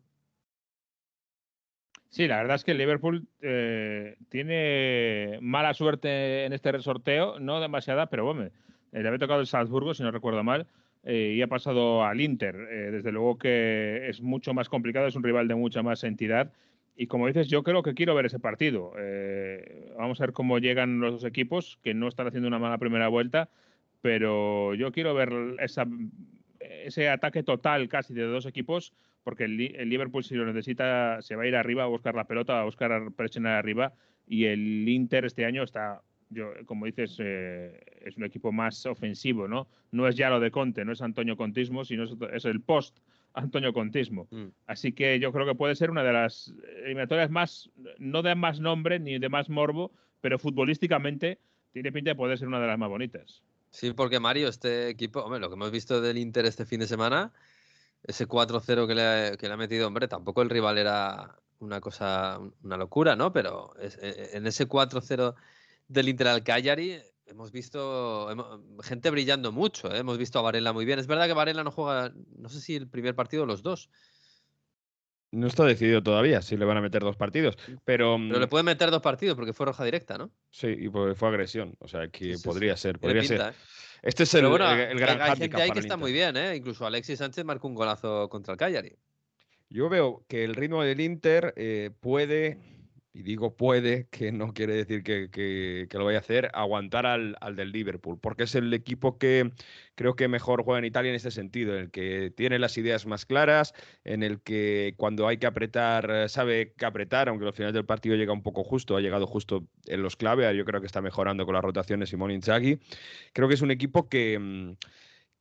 Sí, la verdad es que Liverpool eh, tiene mala suerte en este sorteo, no demasiada, pero bueno, eh, le había tocado el Salzburgo, si no recuerdo mal, eh, y ha pasado al Inter. desde luego que es mucho más complicado, es un rival de mucha más entidad. Y como dices, yo creo que quiero ver ese partido. vamos a ver cómo llegan los dos equipos, que no están haciendo una mala primera vuelta, pero yo quiero ver esa, ese ataque total casi de dos equipos porque el, Liverpool si lo necesita se va a ir arriba a buscar la pelota, a buscar presionar arriba y el Inter este año está, yo, como dices, eh, es un equipo más ofensivo, ¿no? No es ya lo de Conte, no es Antonio Contismo, sino es, el post Antonio Contismo. Mm. Así que yo creo que puede ser una de las eliminatorias más, no de más nombre ni de más morbo, pero futbolísticamente tiene pinta de poder ser una de las más bonitas. Sí, porque Mario, este equipo, hombre, lo que hemos visto del Inter este fin de semana, ese 4-0 que le, que le ha metido, hombre, tampoco el rival era una cosa, una locura, ¿no? Pero e, e, en ese 4-0 del Inter al Cagliari hemos visto gente brillando mucho, ¿eh? hemos visto a Varela muy bien. Es verdad que Varela no juega, no sé si el primer partido o los dos. No está decidido todavía si le van a meter dos partidos, pero... Pero le mm, pueden meter dos partidos porque fue roja directa, ¿no? Sí, y fue agresión, o sea que podría ser, podría ser. ¿eh? Este es el, gran Hay gente ahí que está muy bien, ¿eh? Incluso Alexis Sánchez marcó un golazo contra el Cagliari. Yo veo que el ritmo del Inter eh, puede y digo puede, que no quiere decir que, lo vaya a hacer, aguantar al, del Liverpool, porque es el equipo que creo que mejor juega en Italia en este sentido, en el que tiene las ideas más claras, en el que cuando hay que apretar, eh, sabe que apretar, aunque al final del partido llega un poco justo, ha llegado justo en los clave, yo creo que está mejorando con las rotaciones Simón Inzaghi. Creo que es un equipo que mm,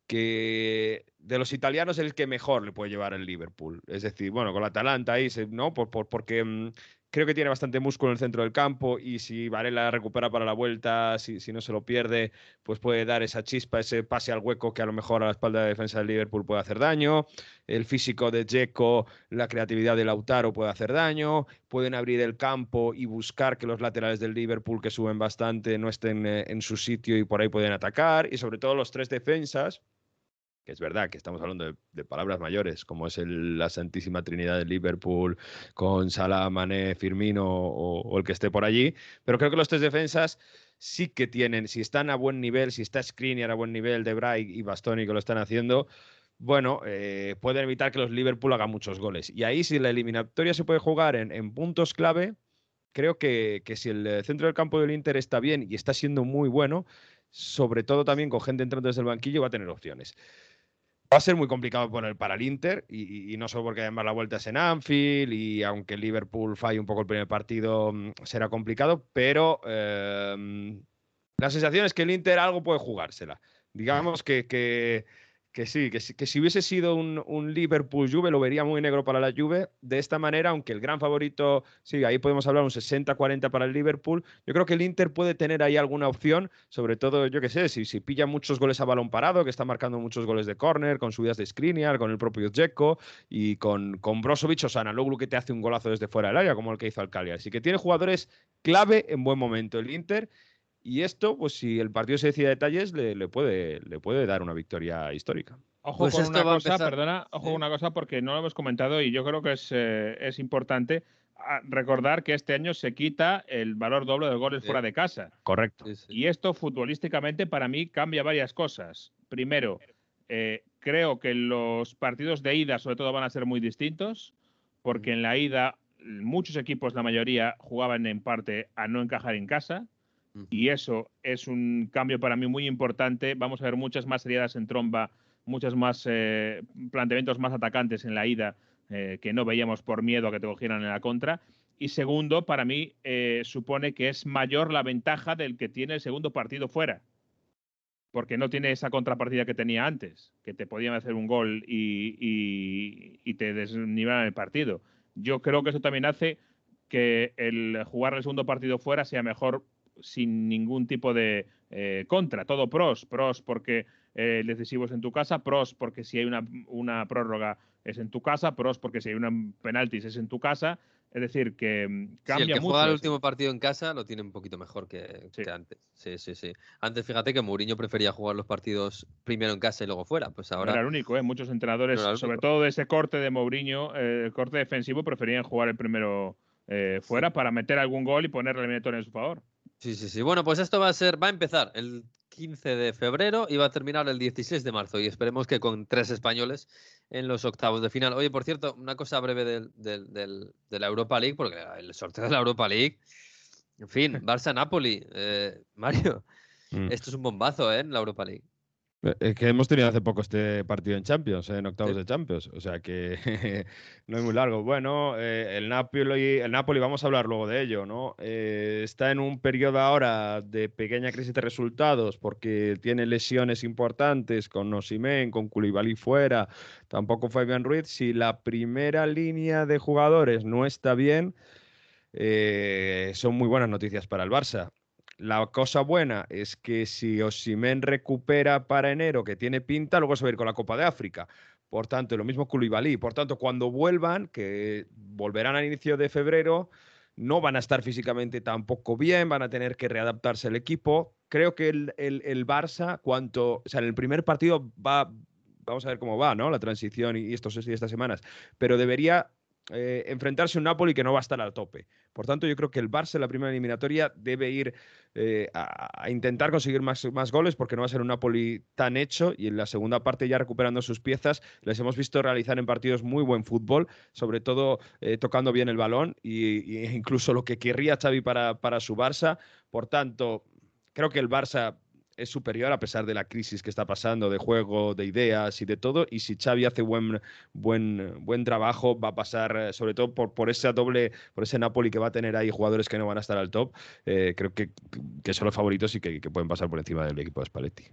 que de los italianos es el que mejor le puede llevar el Liverpool. Es decir, bueno, con la Atalanta ahí, ¿no? Por, porque mm, creo que tiene bastante músculo en el centro del campo y si Varela recupera para la vuelta, si, no se lo pierde, pues puede dar esa chispa, ese pase al hueco que a lo mejor a la espalda de defensa del Liverpool puede hacer daño. El físico de Dzeko, la creatividad de Lautaro puede hacer daño. Pueden abrir el campo y buscar que los laterales del Liverpool, que suben bastante, no estén eh, en su sitio y por ahí pueden atacar. Y sobre todo los tres defensas que es verdad que estamos hablando de, palabras mayores, como es la Santísima Trinidad de Liverpool con Salah, Mané, Firmino o, el que esté por allí, pero creo que los tres defensas sí que tienen, si están a buen nivel, si está Skriniar a buen nivel, De Bright y Bastoni que lo están haciendo, bueno, eh, pueden evitar que los Liverpool hagan muchos goles. Y ahí si la eliminatoria se puede jugar en, puntos clave, creo que, que si el centro del campo del Inter está bien y está siendo muy bueno, sobre todo también con gente entrando desde el banquillo, va a tener opciones. Va a ser muy complicado poner para el Inter y, no solo porque además la vuelta es en Anfield y aunque Liverpool falle un poco el primer partido mm, será complicado, pero em, la sensación es que el Inter algo puede jugársela. Digamos que, que que sí, que, que si hubiese sido un, Liverpool-Juve lo vería muy negro para la Juve. De esta manera, aunque el gran favorito, sí, ahí podemos hablar un 60-40 para el Liverpool, yo creo que el Inter puede tener ahí alguna opción, sobre todo, yo qué sé, si, si pilla muchos goles a balón parado, que está marcando muchos goles de córner, con subidas de Skriniar, con el propio Dzeko y con, con Brozovic o Sanaloglu que te hace un golazo desde fuera del área, como el que hizo al. Así que tiene jugadores clave en buen momento el Inter y esto, pues si el partido se decide detalles, le, puede, le puede dar una victoria histórica. Ojo pues con una cosa, perdona, ojo con una cosa porque no lo hemos comentado y yo creo que es, eh, es importante ah, recordar que este año se quita el valor doble de goles fuera de casa. Correcto. y esto futbolísticamente para mí cambia varias cosas. Primero, eh, creo que los partidos de ida sobre todo van a ser muy distintos porque en la ida muchos equipos, la mayoría, jugaban en parte a no encajar en casa y eso es un cambio para mí muy importante. Vamos a ver muchas más heridas en tromba muchos más eh, planteamientos más atacantes en la ida eh, que no veíamos por miedo a que te cogieran en la contra. Y segundo, para mí eh, supone que es mayor la ventaja del que tiene el segundo partido fuera. Porque no tiene esa contrapartida que tenía antes, que te podían hacer un gol y, y, te desnivelan el partido. Yo creo que eso también hace que el jugar el segundo partido fuera sea mejor sin ningún tipo de eh, contra. Todo pros, pros porque el decisivo es en tu casa, pros porque si hay una, una prórroga es en tu casa, pros porque si hay un penaltis es en tu casa. Es decir, que mm, cambia sí, el que mucho. juega el último partido en casa lo tiene un poquito mejor que, antes. Sí, sí, sí. Antes, fíjate que Mourinho prefería jugar los partidos primero en casa y luego fuera. Pues ahora. era el único, ¿eh? Muchos entrenadores, sobre todo de ese corte de Mourinho, eh, el corte defensivo, preferían jugar el primero eh, fuera para meter algún gol y poner el eliminatorio en su favor. Sí, sí, sí. Bueno, pues esto va a ser, va a empezar el 15 de febrero y va a terminar el 16 de marzo. Y esperemos que con tres españoles en los octavos de final. Oye, por cierto, una cosa breve del, de la Europa League, porque el sorteo de la Europa League, en fin, Barça-Napoli, eh, Mario, mm. esto es un bombazo ¿eh? en la Europa League. Eh, que hemos tenido hace poco este partido en Champions, en octavos de Champions, o sea que no es muy largo. Bueno, eh, el, Napoli, el Napoli, vamos a hablar luego de ello, ¿no? Eh, está en un periodo ahora de pequeña crisis de resultados porque tiene lesiones importantes con Osimen, con Koulibaly fuera, tampoco Fabián Ruiz. Si la primera línea de jugadores no está bien, son muy buenas noticias para el Barça. La cosa buena es que si Osimen recupera para enero, que tiene pinta, luego se va a ir con la Copa de África. Por tanto, lo mismo Koulibaly. Por tanto, cuando vuelvan, que volverán al inicio de febrero, no van a estar físicamente tampoco bien, van a tener que readaptarse el equipo. Creo que el, el, Barça, cuanto, o sea, en el primer partido va, vamos a ver cómo va, ¿no? La transición y estos y estas semanas, pero debería eh, enfrentarse a un Napoli que no va a estar al tope. Por tanto, yo creo que el Barça en la primera eliminatoria debe ir eh, a, intentar conseguir más, más, goles porque no va a ser un Napoli tan hecho y en la segunda parte ya recuperando sus piezas les hemos visto realizar en partidos muy buen fútbol, sobre todo eh, tocando bien el balón e incluso lo que querría Xavi para, para su Barça. Por tanto, creo que el Barça es superior a pesar de la crisis que está pasando de juego, de ideas y de todo. Y si Xavi hace buen, buen, buen trabajo, va a pasar, eh, sobre todo por, por esa doble, por ese Napoli que va a tener ahí jugadores que no van a estar al top. Eh, creo que, que, son los favoritos y que, que, pueden pasar por encima del equipo de Spalletti.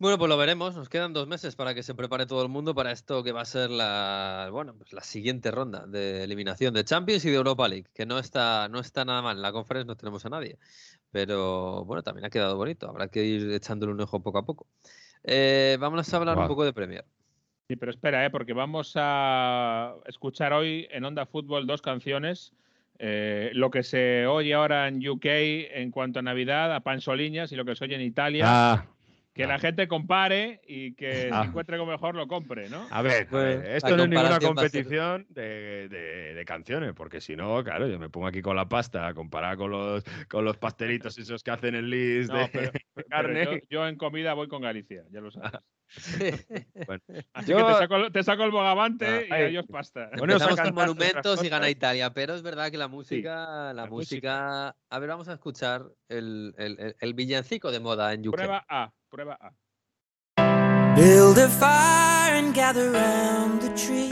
Bueno, pues lo veremos. Nos quedan dos meses para que se prepare todo el mundo para esto que va a ser la, bueno, pues la siguiente ronda de eliminación de Champions y de Europa League, que no está, no está nada mal. En la conferencia no tenemos a nadie. Pero bueno, también ha quedado bonito. Habrá que ir echándole un ojo poco a poco. Eh, vamos a hablar un poco de Premier. Sí, pero espera, ¿eh? porque vamos a escuchar hoy en Onda Fútbol dos canciones. Eh, lo que se oye ahora en UK en cuanto a Navidad, a Pansoliñas, y lo que se oye en Italia. Ah que la gente compare y que ah. encuentre algo mejor lo compre, ¿no? A ver, pues, esto no es ninguna competición de, canciones, porque si no, claro, yo me pongo aquí con la pasta a comparar con los, con los pastelitos esos que hacen el list de, carne. yo, en comida voy con Galicia, ya lo sabes. Así que te saco, te saco, el bogavante ah, y ellos pasta. Bueno, Empezamos con monumentos y gana Italia, pero es verdad que la música, la, música... A ver, vamos a escuchar el, el, el, villancico de moda en UK. Prueba A. Prueba A. Build a fire and gather round the tree.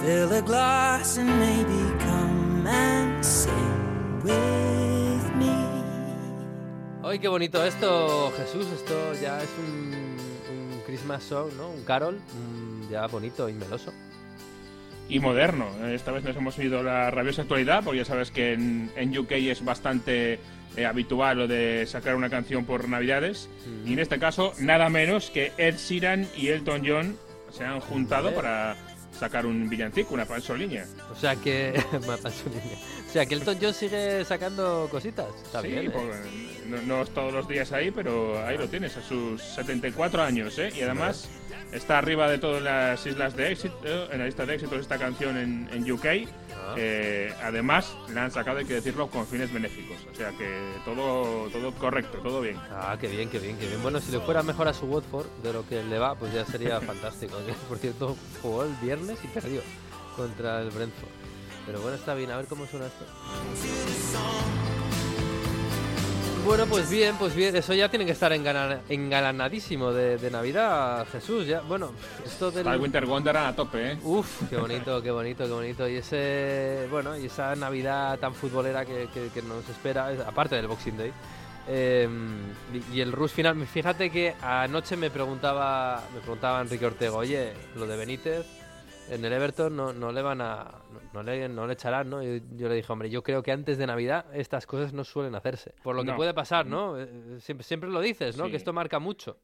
Fill a glass and maybe come and sing with me. Ay, qué bonito esto, Jesús. Esto ya es un, un Christmas song, ¿no? Un carol, ya bonito y meloso y moderno. Esta vez nos hemos ido a la rabiosa actualidad, porque ya sabes que en, en UK es bastante eh, habitual lo de sacar una canción por Navidades. Y en este caso, nada menos que Ed Sheeran y Elton John se han juntado para sacar un villancico, una pansolínea. O sea que. O sea que Elton John sigue sacando cositas. Está bien. ¿eh? Pues, no, es todos los días ahí, pero ahí lo tienes, a sus 74 años, ¿eh? Y además. Está arriba de todas las islas de éxito, en la lista de éxitos esta canción en, en UK. Ah. Eh, además, la han sacado, hay que decirlo, con fines benéficos. O sea que todo, todo correcto, todo bien. Ah, qué bien, qué bien, qué bien. Bueno, si le fuera mejor a su Watford de lo que le va, pues ya sería fantástico. Por cierto, jugó el viernes y perdió contra el Brentford. Pero bueno, está bien, a ver cómo suena esto. Bueno, pues bien, pues bien, eso ya tiene que estar engalanadísimo de, Navidad, Jesús. Ya, bueno, esto del. Está Winter Wonderland a tope, ¿eh? Uf, qué bonito, qué bonito, qué bonito. Y ese, bueno, y esa Navidad tan futbolera que, nos espera, aparte del Boxing Day. Em, y el Rus final, fíjate que anoche me preguntaba, me preguntaba Enrique Ortega, oye, lo de Benítez en el Everton no, no le van a no, le, no le echarán, ¿no? Yo, yo, le dije, hombre, yo creo que antes de Navidad estas cosas no suelen hacerse. Por lo que puede pasar, ¿no? Eh, siempre, siempre lo dices, ¿no? Que esto marca mucho.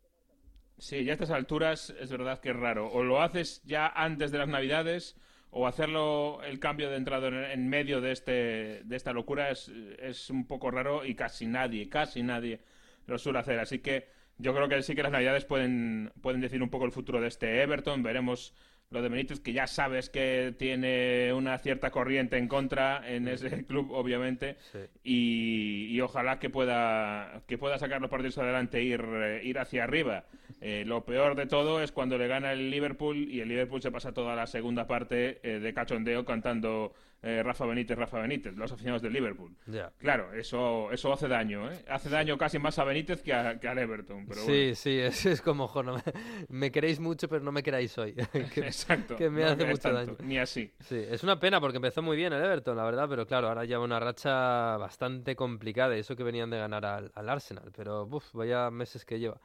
Sí, ya a estas alturas es verdad que es raro. O lo haces ya antes de las Navidades o hacerlo el cambio de entrada en, medio de este de esta locura es, es un poco raro y casi nadie, casi nadie lo suele hacer. Así que yo creo que sí que las Navidades pueden, pueden decir un poco el futuro de este Everton. Veremos lo de Benítez, que ya sabes que tiene una cierta corriente en contra en ese club, obviamente, y, ojalá que pueda, que pueda sacar los partidos adelante e ir, eh, ir hacia arriba. Eh, lo peor de todo es cuando le gana el Liverpool y el Liverpool se pasa toda la segunda parte eh, de cachondeo cantando eh, Rafa Benítez, Rafa Benítez, los aficionados del Liverpool. Claro, eso, eso hace daño, ¿eh? Hace daño casi más a Benítez que, a, al Everton. Pero sí, sí, es, es como, me, queréis mucho, pero no me queráis hoy. Exacto. Que me hace mucho daño. Ni así. Sí, es una pena porque empezó muy bien el Everton, la verdad, pero claro, ahora lleva una racha bastante complicada, eso que venían de ganar al, Arsenal, pero uf, vaya meses que lleva.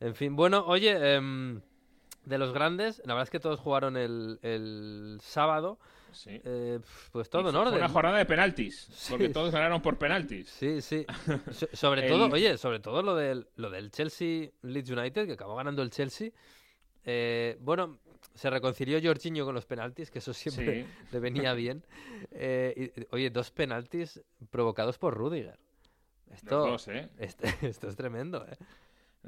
En fin, bueno, oye, em, de los grandes, la verdad es que todos jugaron el, el sábado. Eh, pues todo en orden. Una jornada de penaltis, porque todos ganaron por penaltis. Sí, sí. sobre todo, oye, sobre todo lo del, lo del Chelsea Leeds United, que acabó ganando el Chelsea. Eh, bueno, se reconcilió Jorginho con los penaltis, que eso siempre le venía bien. Eh, oye, dos penaltis provocados por Rudiger. Esto, esto es tremendo, ¿eh?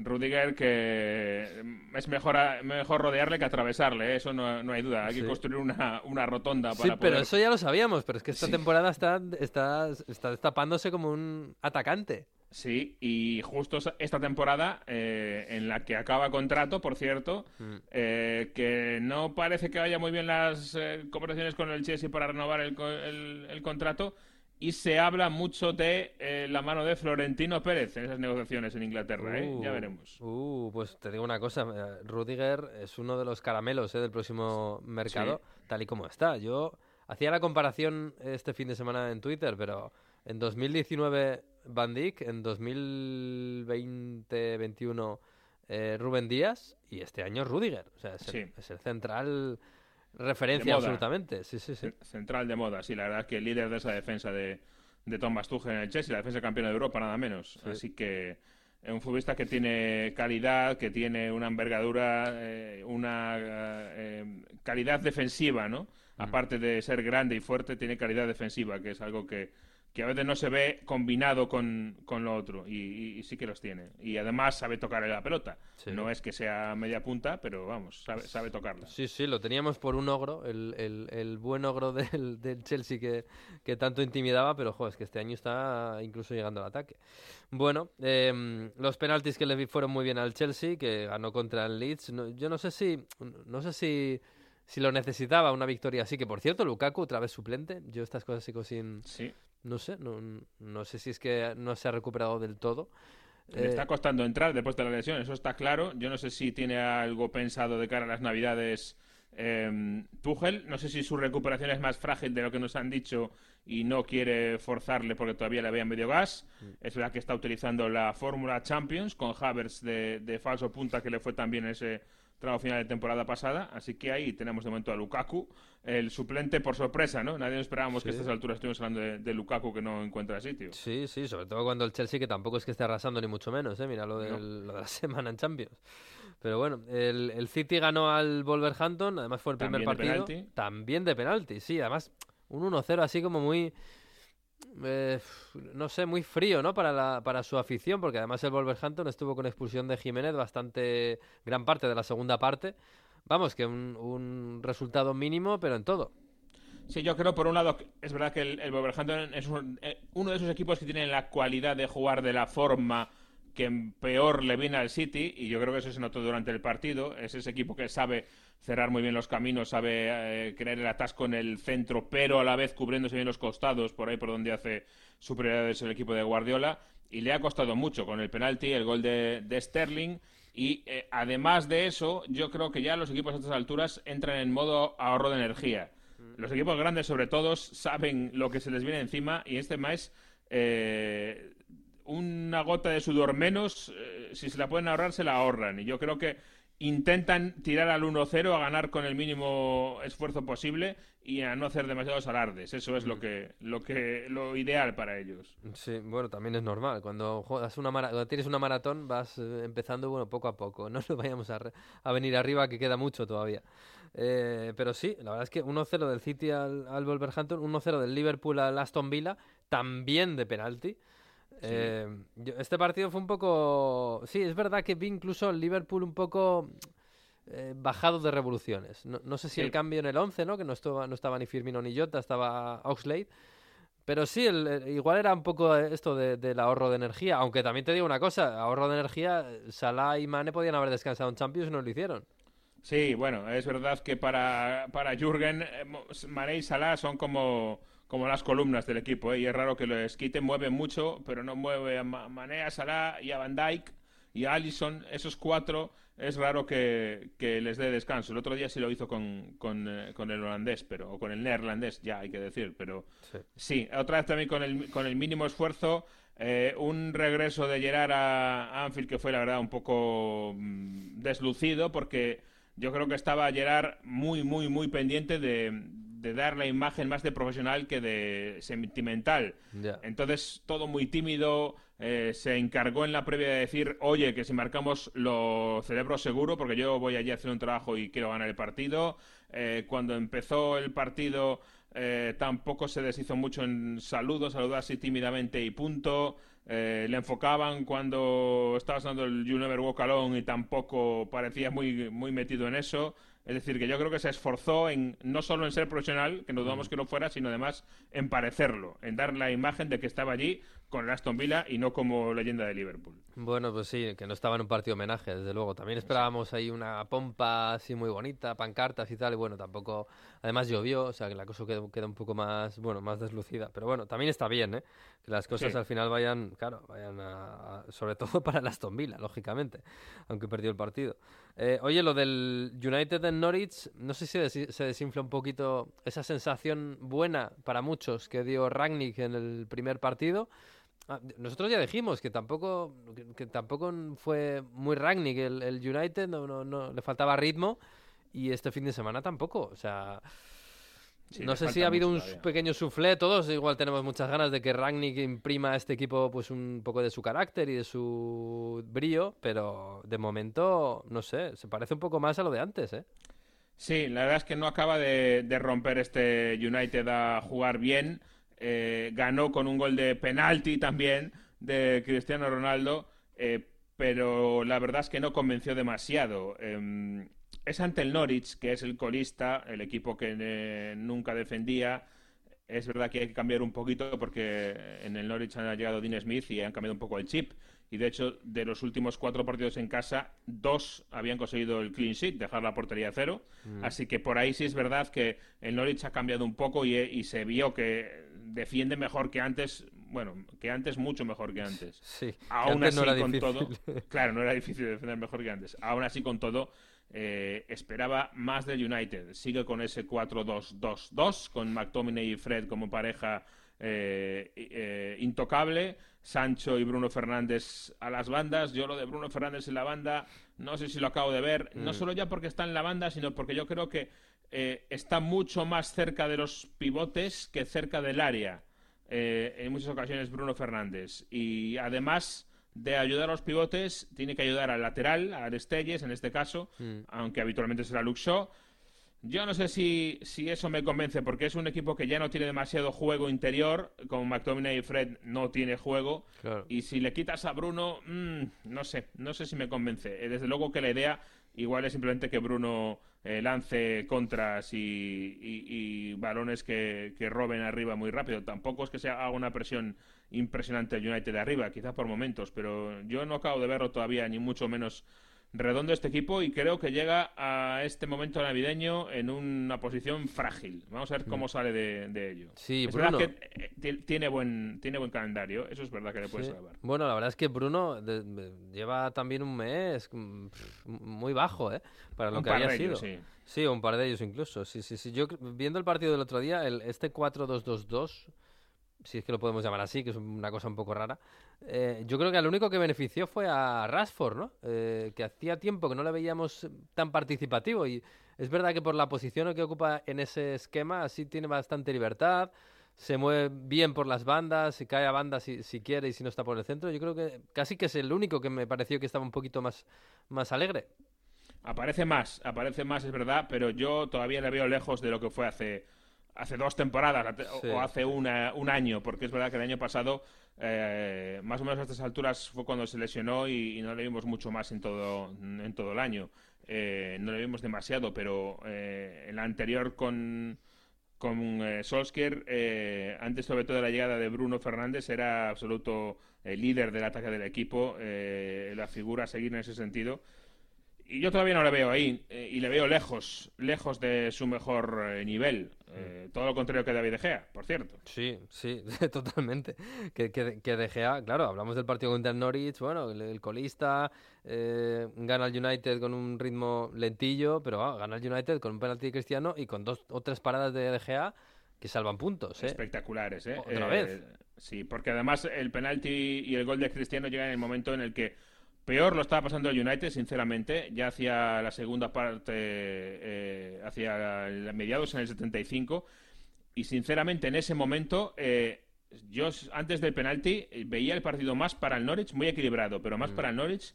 Rudiger que es mejor, mejor rodearle que atravesarle, ¿eh? eso no, hay duda. Hay que construir una, una rotonda para Sí, pero eso ya lo sabíamos, pero es que esta temporada está, está, está destapándose como un atacante. Sí, y justo esta temporada, eh, en la que acaba contrato, por cierto, mm. eh, que no parece que vaya muy bien las conversaciones con el Chelsea para renovar el, el, el contrato, y se habla mucho de eh, la mano de Florentino Pérez en esas negociaciones en Inglaterra, ¿eh? Ya uh, veremos. Uh, pues te digo una cosa, eh, Rudiger es uno de los caramelos ¿eh? del próximo mercado, tal y como está. Yo hacía la comparación este fin de semana en Twitter, pero en 2019 Van Dijk, en 2020-21 Rubén Díaz y este año Rudiger. O sea, es el central Referencia absolutamente, sí, sí, sí. Central de moda, sí, la verdad que el líder de esa defensa de, de Thomas Tuchel en el Chelsea, la defensa campeona de Europa, nada menos. Así que es un futbolista que tiene calidad, que tiene una envergadura, eh, una eh, calidad defensiva, ¿no? Mm. Aparte de ser grande y fuerte, tiene calidad defensiva, que es algo que, que a veces no se ve combinado con, con lo otro y, sí que los tiene. Y además sabe tocar la pelota. No es que sea media punta, pero vamos, sabe, sabe tocarla. Sí, sí, lo teníamos por un ogro, el, el, el buen ogro del, del Chelsea que, que, tanto intimidaba, pero jo, es que este año está incluso llegando al ataque. Bueno, eh, los penaltis que le fueron muy bien al Chelsea, que ganó contra el Leeds. yo no sé si... No sé si si lo necesitaba una victoria así, que por cierto, Lukaku otra vez suplente, yo estas cosas sigo sin, sí. No sé, no, no sé si es que no se ha recuperado del todo. Le está eh, costando entrar después de la lesión, eso está claro. Yo no sé si tiene algo pensado de cara a las Navidades eh, Tuchel. No sé si su recuperación es más frágil de lo que nos han dicho y no quiere forzarle porque todavía le vean medio gas. Mm. Es la que está utilizando la Fórmula Champions con Havers de, de falso punta que le fue también ese tramo final de temporada pasada. Así que ahí tenemos de momento a Lukaku, el suplente por sorpresa, ¿no? Nadie esperábamos que a estas alturas estuvimos hablando de, Lukaku que no encuentra sitio. Sí, sí, sobre todo cuando el Chelsea, que tampoco es que esté arrasando ni mucho menos, ¿eh? Mira lo, de la semana en Champions. Pero bueno, el, City ganó al Wolverhampton, además fue el primer partido. También de penalti, sí, además un 1-0 así como muy eh, no sé, muy frío, ¿no? Para, la, para su afición, porque además el Wolverhampton estuvo con expulsión de Jiménez bastante gran parte de la segunda parte. Vamos, que un, resultado mínimo, pero en todo. Sí, yo creo, por un lado, es verdad que el, Wolverhampton es eh, uno de esos equipos que tienen la cualidad de jugar de la forma que peor le viene al City, y yo creo que eso se notó durante el partido. Es ese equipo que sabe cerrar muy bien los caminos, sabe eh, crear el atasco en el centro, pero a la vez cubriéndose bien los costados, por ahí por donde hace superioridades el equipo de Guardiola. y le ha costado mucho con el penalti, el gol de, Sterling. Y eh, además de eso, yo creo que ya los equipos a estas alturas entran en modo ahorro de energía. Mm. Los equipos grandes, sobre todo, saben lo que se les viene encima y este mes eh, una gota de sudor menos, eh, si se la pueden ahorrar, se la ahorran. Y yo creo que intentan tirar al 1-0 a ganar con el mínimo esfuerzo posible y a no hacer demasiados alardes. Eso es lo mm. que lo que lo ideal para ellos. Sí, bueno, también es normal. Cuando juegas una cuando tienes una maratón vas eh, empezando bueno poco a poco. No nos vayamos a, a venir arriba que queda mucho todavía. Eh, pero sí, la verdad es que 1-0 del City al, al Wolverhampton, 1-0 del Liverpool al Aston Villa, también de penalti. Eh, este partido fue un poco. Sí, es verdad que vi incluso el Liverpool un poco eh, bajado de revoluciones. No, sé si el cambio en el 11, ¿no? Que no estaba, no estaba ni Firmino ni Jota, estaba Oxlade. Pero sí, igual era un poco esto del ahorro de energía. Aunque también te digo una cosa: ahorro de energía, Salah y Mane podían haber descansado en Champions y no lo hicieron. Sí, bueno, es verdad que para, para Jürgen, eh, Mane y Salah son como como las columnas del equipo, ¿eh? y es raro que lo quite, mueve mucho, pero no mueve a Mané, a Salah y a Van Dijk y a Allison, esos cuatro es raro que, les dé descanso. El otro día sí lo hizo con, con, eh, con, el holandés, pero, o con el neerlandés, ya hay que decir, pero sí, otra vez también con el, con el mínimo esfuerzo. Eh, un regreso de Gerard a Anfield que fue la verdad un poco mm, deslucido porque yo creo que estaba Gerard muy, muy, muy pendiente de, de dar la imagen más de profesional que de sentimental. Entonces, todo muy tímido. Eh, se encargó en la previa de decir, oye, que si marcamos lo celebro seguro, porque yo voy allí a hacer un trabajo y quiero ganar el partido. Eh, cuando empezó el partido, eh, tampoco se deshizo mucho en saludos, saludó así tímidamente y punto. le enfocaban cuando estaba sonando el You Never Walk Alone y tampoco parecía muy, muy metido en eso. Es decir, que yo creo que se esforzó en no solo en ser profesional, que no dudamos que lo fuera, sino además en parecerlo, en dar la imagen de que estaba allí con el Aston Villa y no como leyenda de Liverpool. Bueno, pues sí, que no estaba en un partido homenaje, desde luego. También esperábamos ahí una pompa así muy bonita, pancartas y tal, y bueno, tampoco... Además llovió, o sea que la cosa queda, un poco más, bueno, más deslucida. Pero bueno, también está bien, ¿eh? Que las cosas al final vayan, claro, vayan a, Sobre todo para el Aston Villa, lógicamente, aunque perdió el partido. Eh, oye, lo del United en Norwich, no sé si se desinfla un poquito esa sensación buena para muchos que dio Ragnick en el primer partido Ah, nosotros ya dijimos que tampoco, que, tampoco fue muy Ragnick el, el United, no, no, le faltaba ritmo y este fin de semana tampoco. O sea, no sé si ha habido un pequeño suflé, todos igual tenemos muchas ganas de que Ragnick imprima a este equipo pues un poco de su carácter y de su brillo, pero de momento, no sé, se parece un poco más a lo de antes, ¿eh? Sí, la verdad es que no acaba de romper este United a jugar bien. Eh, ganó con un gol de penalti también de Cristiano Ronaldo, eh, pero la verdad es que no convenció demasiado. Em, es ante el Norwich, que es el colista, el equipo que eh, nunca defendía. Es verdad que hay que cambiar un poquito porque en el Norwich han llegado Dean Smith y han cambiado un poco el chip. Y de hecho, de los últimos cuatro partidos en casa, dos habían conseguido el clean sheet, dejar la portería a cero. Mm. Así que por ahí sí es verdad que el Norwich ha cambiado un poco y se vio que defiende mejor que antes, bueno, que antes mucho mejor que antes. Sí, aún así con todo, claro, no era difícil defender mejor que antes. Aún así con todo, eh, esperaba más del United. Sigue con ese 4-2-2-2 con McTominay y Fred como pareja eh, eh, intocable. Sancho y Bruno Fernández a las bandas. Yo lo de Bruno Fernández en la banda, no sé si lo acabo de ver. No mm. solo ya porque está en la banda, sino porque yo creo que eh, está mucho más cerca de los pivotes que cerca del área. Eh, en muchas ocasiones Bruno Fernández. Y además de ayudar a los pivotes, tiene que ayudar al lateral, a Arestelles en este caso, mm. aunque habitualmente será Luxo. Yo no sé si, si, eso me convence, porque es un equipo que ya no tiene demasiado juego interior, como McTominay y Fred no tiene juego, y si le quitas a Bruno, mm, no sé, no sé si me convence. Eh, desde luego que la idea igual es simplemente que Bruno eh, lance contras y, balones que, roben arriba muy rápido. Tampoco es que se haga una presión impresionante el United de arriba, quizás por momentos, pero yo no acabo de verlo todavía, ni mucho menos redondo este equipo y creo que llega a este momento navideño en una posición frágil. Vamos a ver cómo mm. sale de, ello. Sí, es verdad que eh, tiene buen, tiene buen calendario, eso es verdad que le puedes salvar. Bueno, la verdad es que Bruno lleva también un mes mm, muy bajo, ¿eh? Para lo que había sido. sí. sí. un par de ellos incluso. Sí, sí, sí. Yo viendo el partido del otro día, el, este 4-2-2-2 si es que lo podemos llamar así, que es una cosa un poco rara, eh, yo creo que al único que benefició fue a Rashford, ¿no? Eh, que hacía tiempo que no le veíamos tan participativo y es verdad que por la posición que ocupa en ese esquema sí tiene bastante libertad, se mueve bien por las bandas, y cae a bandas si, si, quiere y si no está por el centro. Yo creo que casi que es el único que me pareció que estaba un poquito más, más alegre. Aparece más, aparece más, es verdad, pero yo todavía le veo lejos de lo que fue hace hace dos temporadas o hace un año, porque es verdad que el año pasado, eh, más o menos a estas alturas, fue cuando se lesionó y, no le vimos mucho más en todo, en todo el año. Eh, no le vimos demasiado, pero eh, en la anterior con, con Solskjaer, antes sobre todo de la llegada de Bruno Fernández, era absoluto líder del ataque del equipo, la figura a seguir en ese sentido yo todavía no le veo ahí y le veo lejos, lejos de su mejor nivel. Eh, todo lo contrario que David De Gea, por cierto. Sí, sí, totalmente. Que, que, que De Gea, claro, hablamos del partido contra el Norwich, bueno, el, colista eh, gana el United con un ritmo lentillo, pero ah, gana el United con un penalti de Cristiano y con dos o tres paradas de De Gea que salvan puntos. ¿eh? Espectaculares, ¿eh? Otra vez. Sí, porque además el penalti y el gol de Cristiano llegan en el momento en el que Peor lo estaba pasando el United, sinceramente, ya hacia la segunda parte, eh, hacia mediados en el 75. Y sinceramente, en ese momento, eh, yo antes del penalti veía el partido más para el Norwich, muy equilibrado, pero más mm. para el Norwich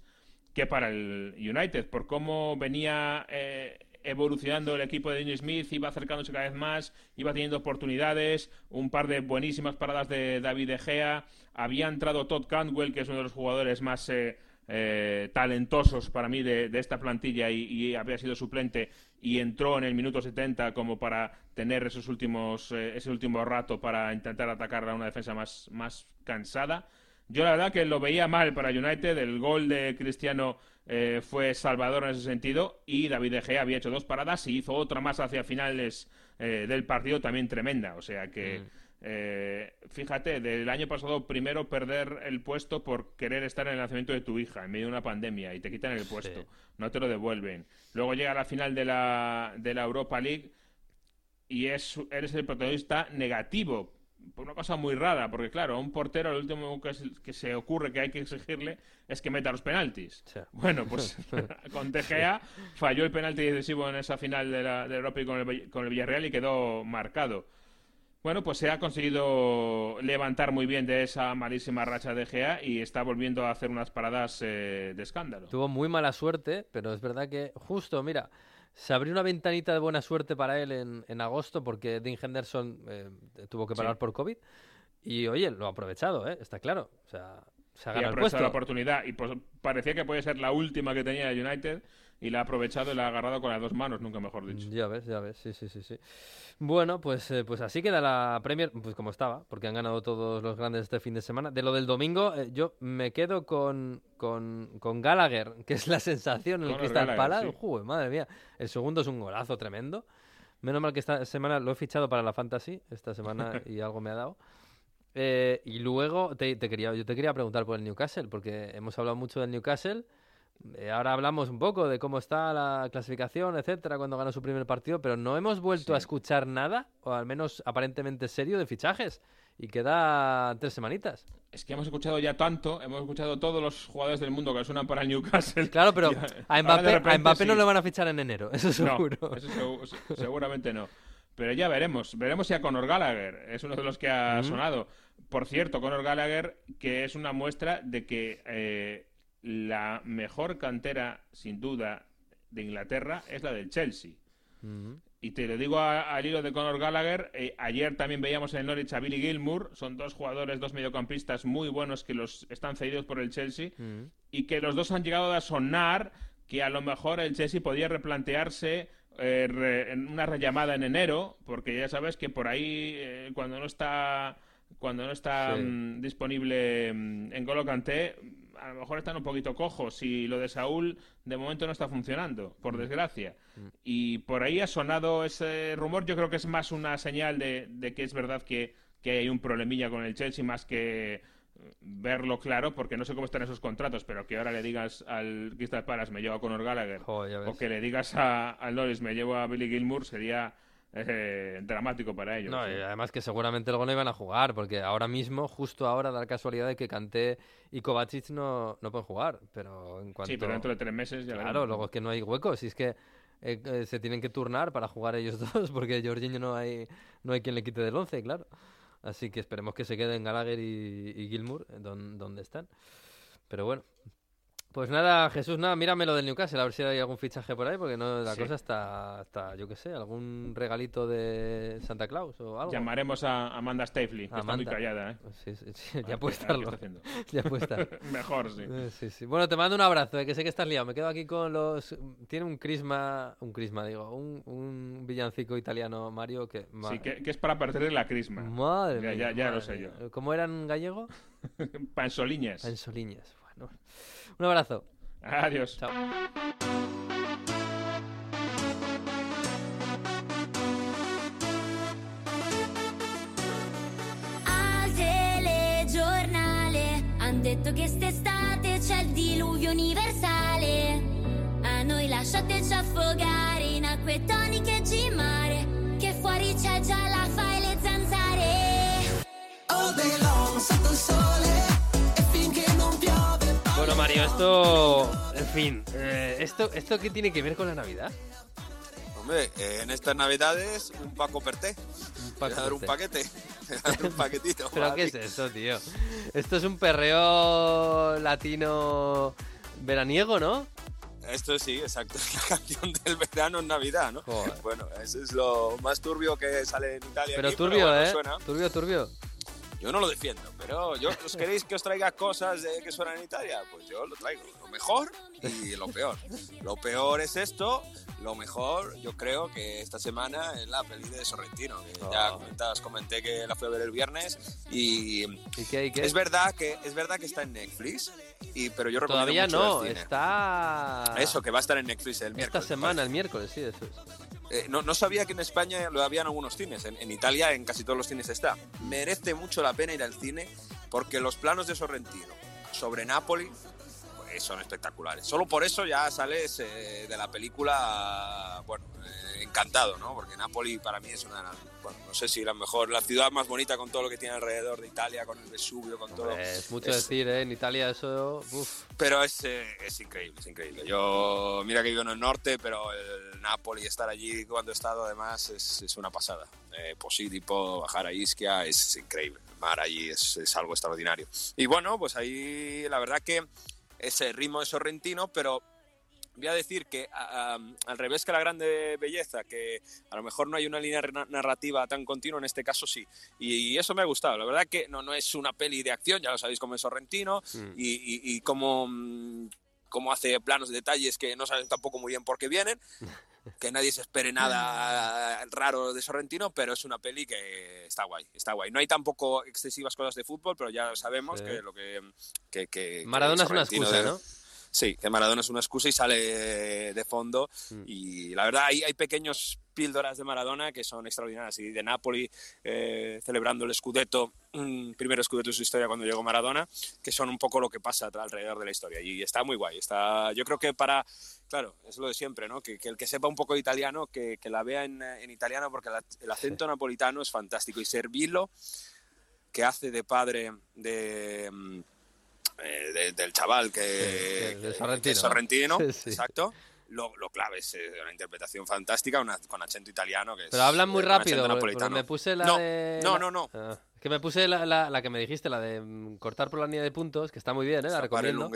que para el United, por cómo venía eh, evolucionando el equipo de Dean Smith, iba acercándose cada vez más, iba teniendo oportunidades, un par de buenísimas paradas de David De Gea, había entrado Todd Cantwell, que es uno de los jugadores más eh, talentosos para mí de, esta plantilla y, había sido suplente y entró en el minuto 70 como para tener esos últimos, eh, ese último rato para intentar atacar a una defensa más, más cansada. Yo la verdad que lo veía mal para United, el gol de Cristiano eh, fue salvador en ese sentido y David De Gea había hecho dos paradas y hizo otra más hacia finales del partido también tremenda, o sea que... Mm. Eh, fíjate, del año pasado primero perder el puesto por querer estar en el nacimiento de tu hija en medio de una pandemia y te quitan el puesto, no te lo devuelven. Luego llega la final de la, de la Europa League y es, eres el protagonista negativo. Por una cosa muy rara, porque claro, a un portero lo último que, se ocurre que hay que exigirle es que meta los penaltis. Bueno, pues con Tegea falló el penalti decisivo en esa final de la, de Europa con el, con el Villarreal y quedó marcado. Bueno, pues se ha conseguido levantar muy bien de esa malísima racha de Gea y está volviendo a hacer unas paradas eh, de escándalo. Tuvo muy mala suerte, pero es verdad que justo, mira, se abrió una ventanita de buena suerte para él en, agosto porque Dean Henderson eh, tuvo que parar por COVID y oye, lo ha aprovechado, ¿eh? está claro. O sea, se ha ganado y ha la oportunidad y pues, parecía que puede ser la última que tenía el United y la ha aprovechado y la ha agarrado con las dos manos, nunca mejor dicho. Ya ves, ya ves, sí, sí, sí. sí. Bueno, pues, eh, pues así queda la Premier, pues como estaba, porque han ganado todos los grandes este fin de semana. De lo del domingo, eh, yo me quedo con, con, con, Gallagher, que es la sensación en el Crystal Palace. madre mía, el segundo es un golazo tremendo. Menos mal que esta semana lo he fichado para la Fantasy, esta semana, y algo me ha dado. Eh, y luego te, te, quería, yo te quería preguntar por el Newcastle, porque hemos hablado mucho del Newcastle. Eh, ahora hablamos un poco de cómo está la clasificación, etcétera, cuando ganó su primer partido, pero no hemos vuelto a escuchar nada, o al menos aparentemente serio, de fichajes. Y queda tres semanitas. Es que hemos escuchado ya tanto, hemos escuchado todos los jugadores del mundo que suenan para el Newcastle. Claro, pero a Mbappé, no le van a fichar en enero, eso seguro. eso seguramente no. Pero ya veremos. Veremos si a Conor Gallagher es uno de los que ha sonado. Por cierto, Conor Gallagher, que es una muestra de que eh, la mejor cantera, sin duda, de Inglaterra es la del Chelsea. Y te lo digo al hilo de Conor Gallagher, eh, ayer también veíamos en el Norwich a Billy Gilmour, son dos jugadores, dos mediocampistas muy buenos que los están cedidos por el Chelsea y que los dos han llegado a sonar que a lo mejor el Chelsea podía replantearse eh, en una rellamada en enero, porque ya sabes que por ahí eh, cuando no está cuando no está mm, disponible mm, en Golo Kanté a lo mejor están un poquito cojos y lo de Saúl de momento no está funcionando, por desgracia. Y por ahí ha sonado ese rumor, yo creo que es más una señal de, de que es verdad que, que hay un problemilla con el Chelsea más que verlo claro, porque no sé cómo están esos contratos, pero que ahora le digas al Crystal Palace me llevo a Conor Gallagher o que le digas a, al Norris me llevo a Billy Gilmour sería eh, dramático para ellos. No, y además que seguramente luego no iban a jugar, porque ahora mismo, justo ahora, da la casualidad de que Kanté y Kovacic no, no pueden jugar, pero en cuanto... Sí, pero dentro de tres meses ya Claro, luego es que no hay huecos, y es que eh, eh, se tienen que turnar para jugar ellos dos, porque Jorginho no hay, no hay quien le quite del once, claro. Así que esperemos que se queden Gallagher y, y Gilmour donde están. Pero bueno, pues nada, Jesús, nada, mírame lo del Newcastle, a ver si hay algún fichaje por ahí, porque no la cosa está, está, yo qué sé, algún regalito de Santa Claus o algo. Llamaremos a Amanda Staveley, que está muy callada, ¿eh? Sí, sí, sí ya puede estarlo. ya puede estar. Mejor, sí. Eh, sí, sí. Bueno, te mando un abrazo, eh, que sé que estás liado. Me quedo aquí con los... Tiene un crisma, un crisma, digo, un, un villancico italiano, Mario, que... Sí, que, es para perder la crisma. Madre ya, mía. Ya, ya lo sé yo. ¿Cómo era en gallego? Pansoliñas. Pansoliñas, bueno. Un abrazo. Adiós. Chao. Al telegiornale han detto che st'estate c'è il diluvio universale. A noi lasciateci affogare in acque toniche e G-mare, che fuori c'è già la fa e le zanzare. All day long sotto il sole Mario, esto. En fin, eh, ¿esto, ¿esto qué tiene que ver con la Navidad? Hombre, eh, en estas Navidades, un Paco Perté. Un Voy a dar un paquete. Voy a dar un paquetito. ¿Pero qué es esto, tío? Esto es un perreo latino veraniego, ¿no? Esto sí, exacto. Es la canción del verano en Navidad, ¿no? Joder. Bueno, eso es lo más turbio que sale en Italia. Pero aquí, turbio, bueno, ¿eh? suena. Turbio, turbio. Yo no lo defiendo, pero yo, ¿os queréis que os traiga cosas de que suenan en Italia? Pues yo lo traigo. Lo mejor y lo peor. Lo peor es esto. Lo mejor, yo creo que esta semana es la peli de Sorrentino. Que ya Oh. comentas, comenté que la fui a ver el viernes y ¿Y qué? y qué? es verdad que es verdad que está en Netflix, y, pero yo recomiendo Todavía mucho no, el cine. está. Eso, que va a estar en Netflix el Esta miércoles. semana, el miércoles, sí, eso es. Eh, no, sabía que en España lo había en algunos cines. En, Italia, en casi todos los cines está. Merece mucho la pena ir al cine porque los planos de Sorrentino sobre Nápoli son espectaculares. Solo por eso ya sales eh, de la película, bueno, eh, encantado, ¿no? Porque Nápoli para mí es una, bueno, no sé si la mejor, la ciudad más bonita con todo lo que tiene alrededor de Italia, con el Vesubio, con todo. Es mucho Es- decir, ¿eh? En Italia eso. Uf. Pero es, eh, es increíble, es increíble. Yo, mira que vivo en el norte, pero el Napoli, estar allí cuando he estado, además, es, es una pasada. Eh, Posílipo, bajar a Ischia, es increíble. El mar allí es, es algo extraordinario. Y bueno, pues ahí la verdad que ese ritmo es sorrentino, pero voy a decir que a- a- al revés que la grande belleza, que a lo mejor no hay una línea narrativa tan continua, en este caso sí. Y, eso me ha gustado. La verdad que no, no es una peli de acción, ya lo sabéis cómo es Sorrentino, Mm. y, y, y cómo, mm, cómo hace planos de detalles que no saben tampoco muy bien por qué vienen. Que nadie se espere nada raro de Sorrentino, pero es una peli que está guay, está guay. No hay tampoco excesivas cosas de fútbol, pero ya sabemos Sí. que lo que, que, que- que Maradona es una excusa, de- ¿no? Sí, que Maradona es una excusa y sale de fondo. Mm. Y la verdad, hay, hay pequeños píldoras de Maradona que son extraordinarias. Y de Napoli, eh, celebrando el Scudetto, mm, primer Scudetto de su historia cuando llegó Maradona, que son un poco lo que pasa alrededor de la historia. Y está muy guay. Está, yo creo que para, claro, es lo de siempre, ¿no? Que, que el que sepa un poco de italiano, que, que la vea en, en italiano, porque la- el acento napolitano es fantástico. Y Servillo, que hace de padre de... eh, de- del chaval que, de- de Sorrentino. que es sorrentino, Sí, exacto. Lo, lo clave es eh, una interpretación fantástica una, con acento italiano. Que es, Pero hablan muy eh, rápido. Me puse la No, de. no, no, no. Ah, es que me puse la, la- la que me dijiste, la de mm, cortar por la línea de puntos, que está muy bien, ¿eh? La recomiendo.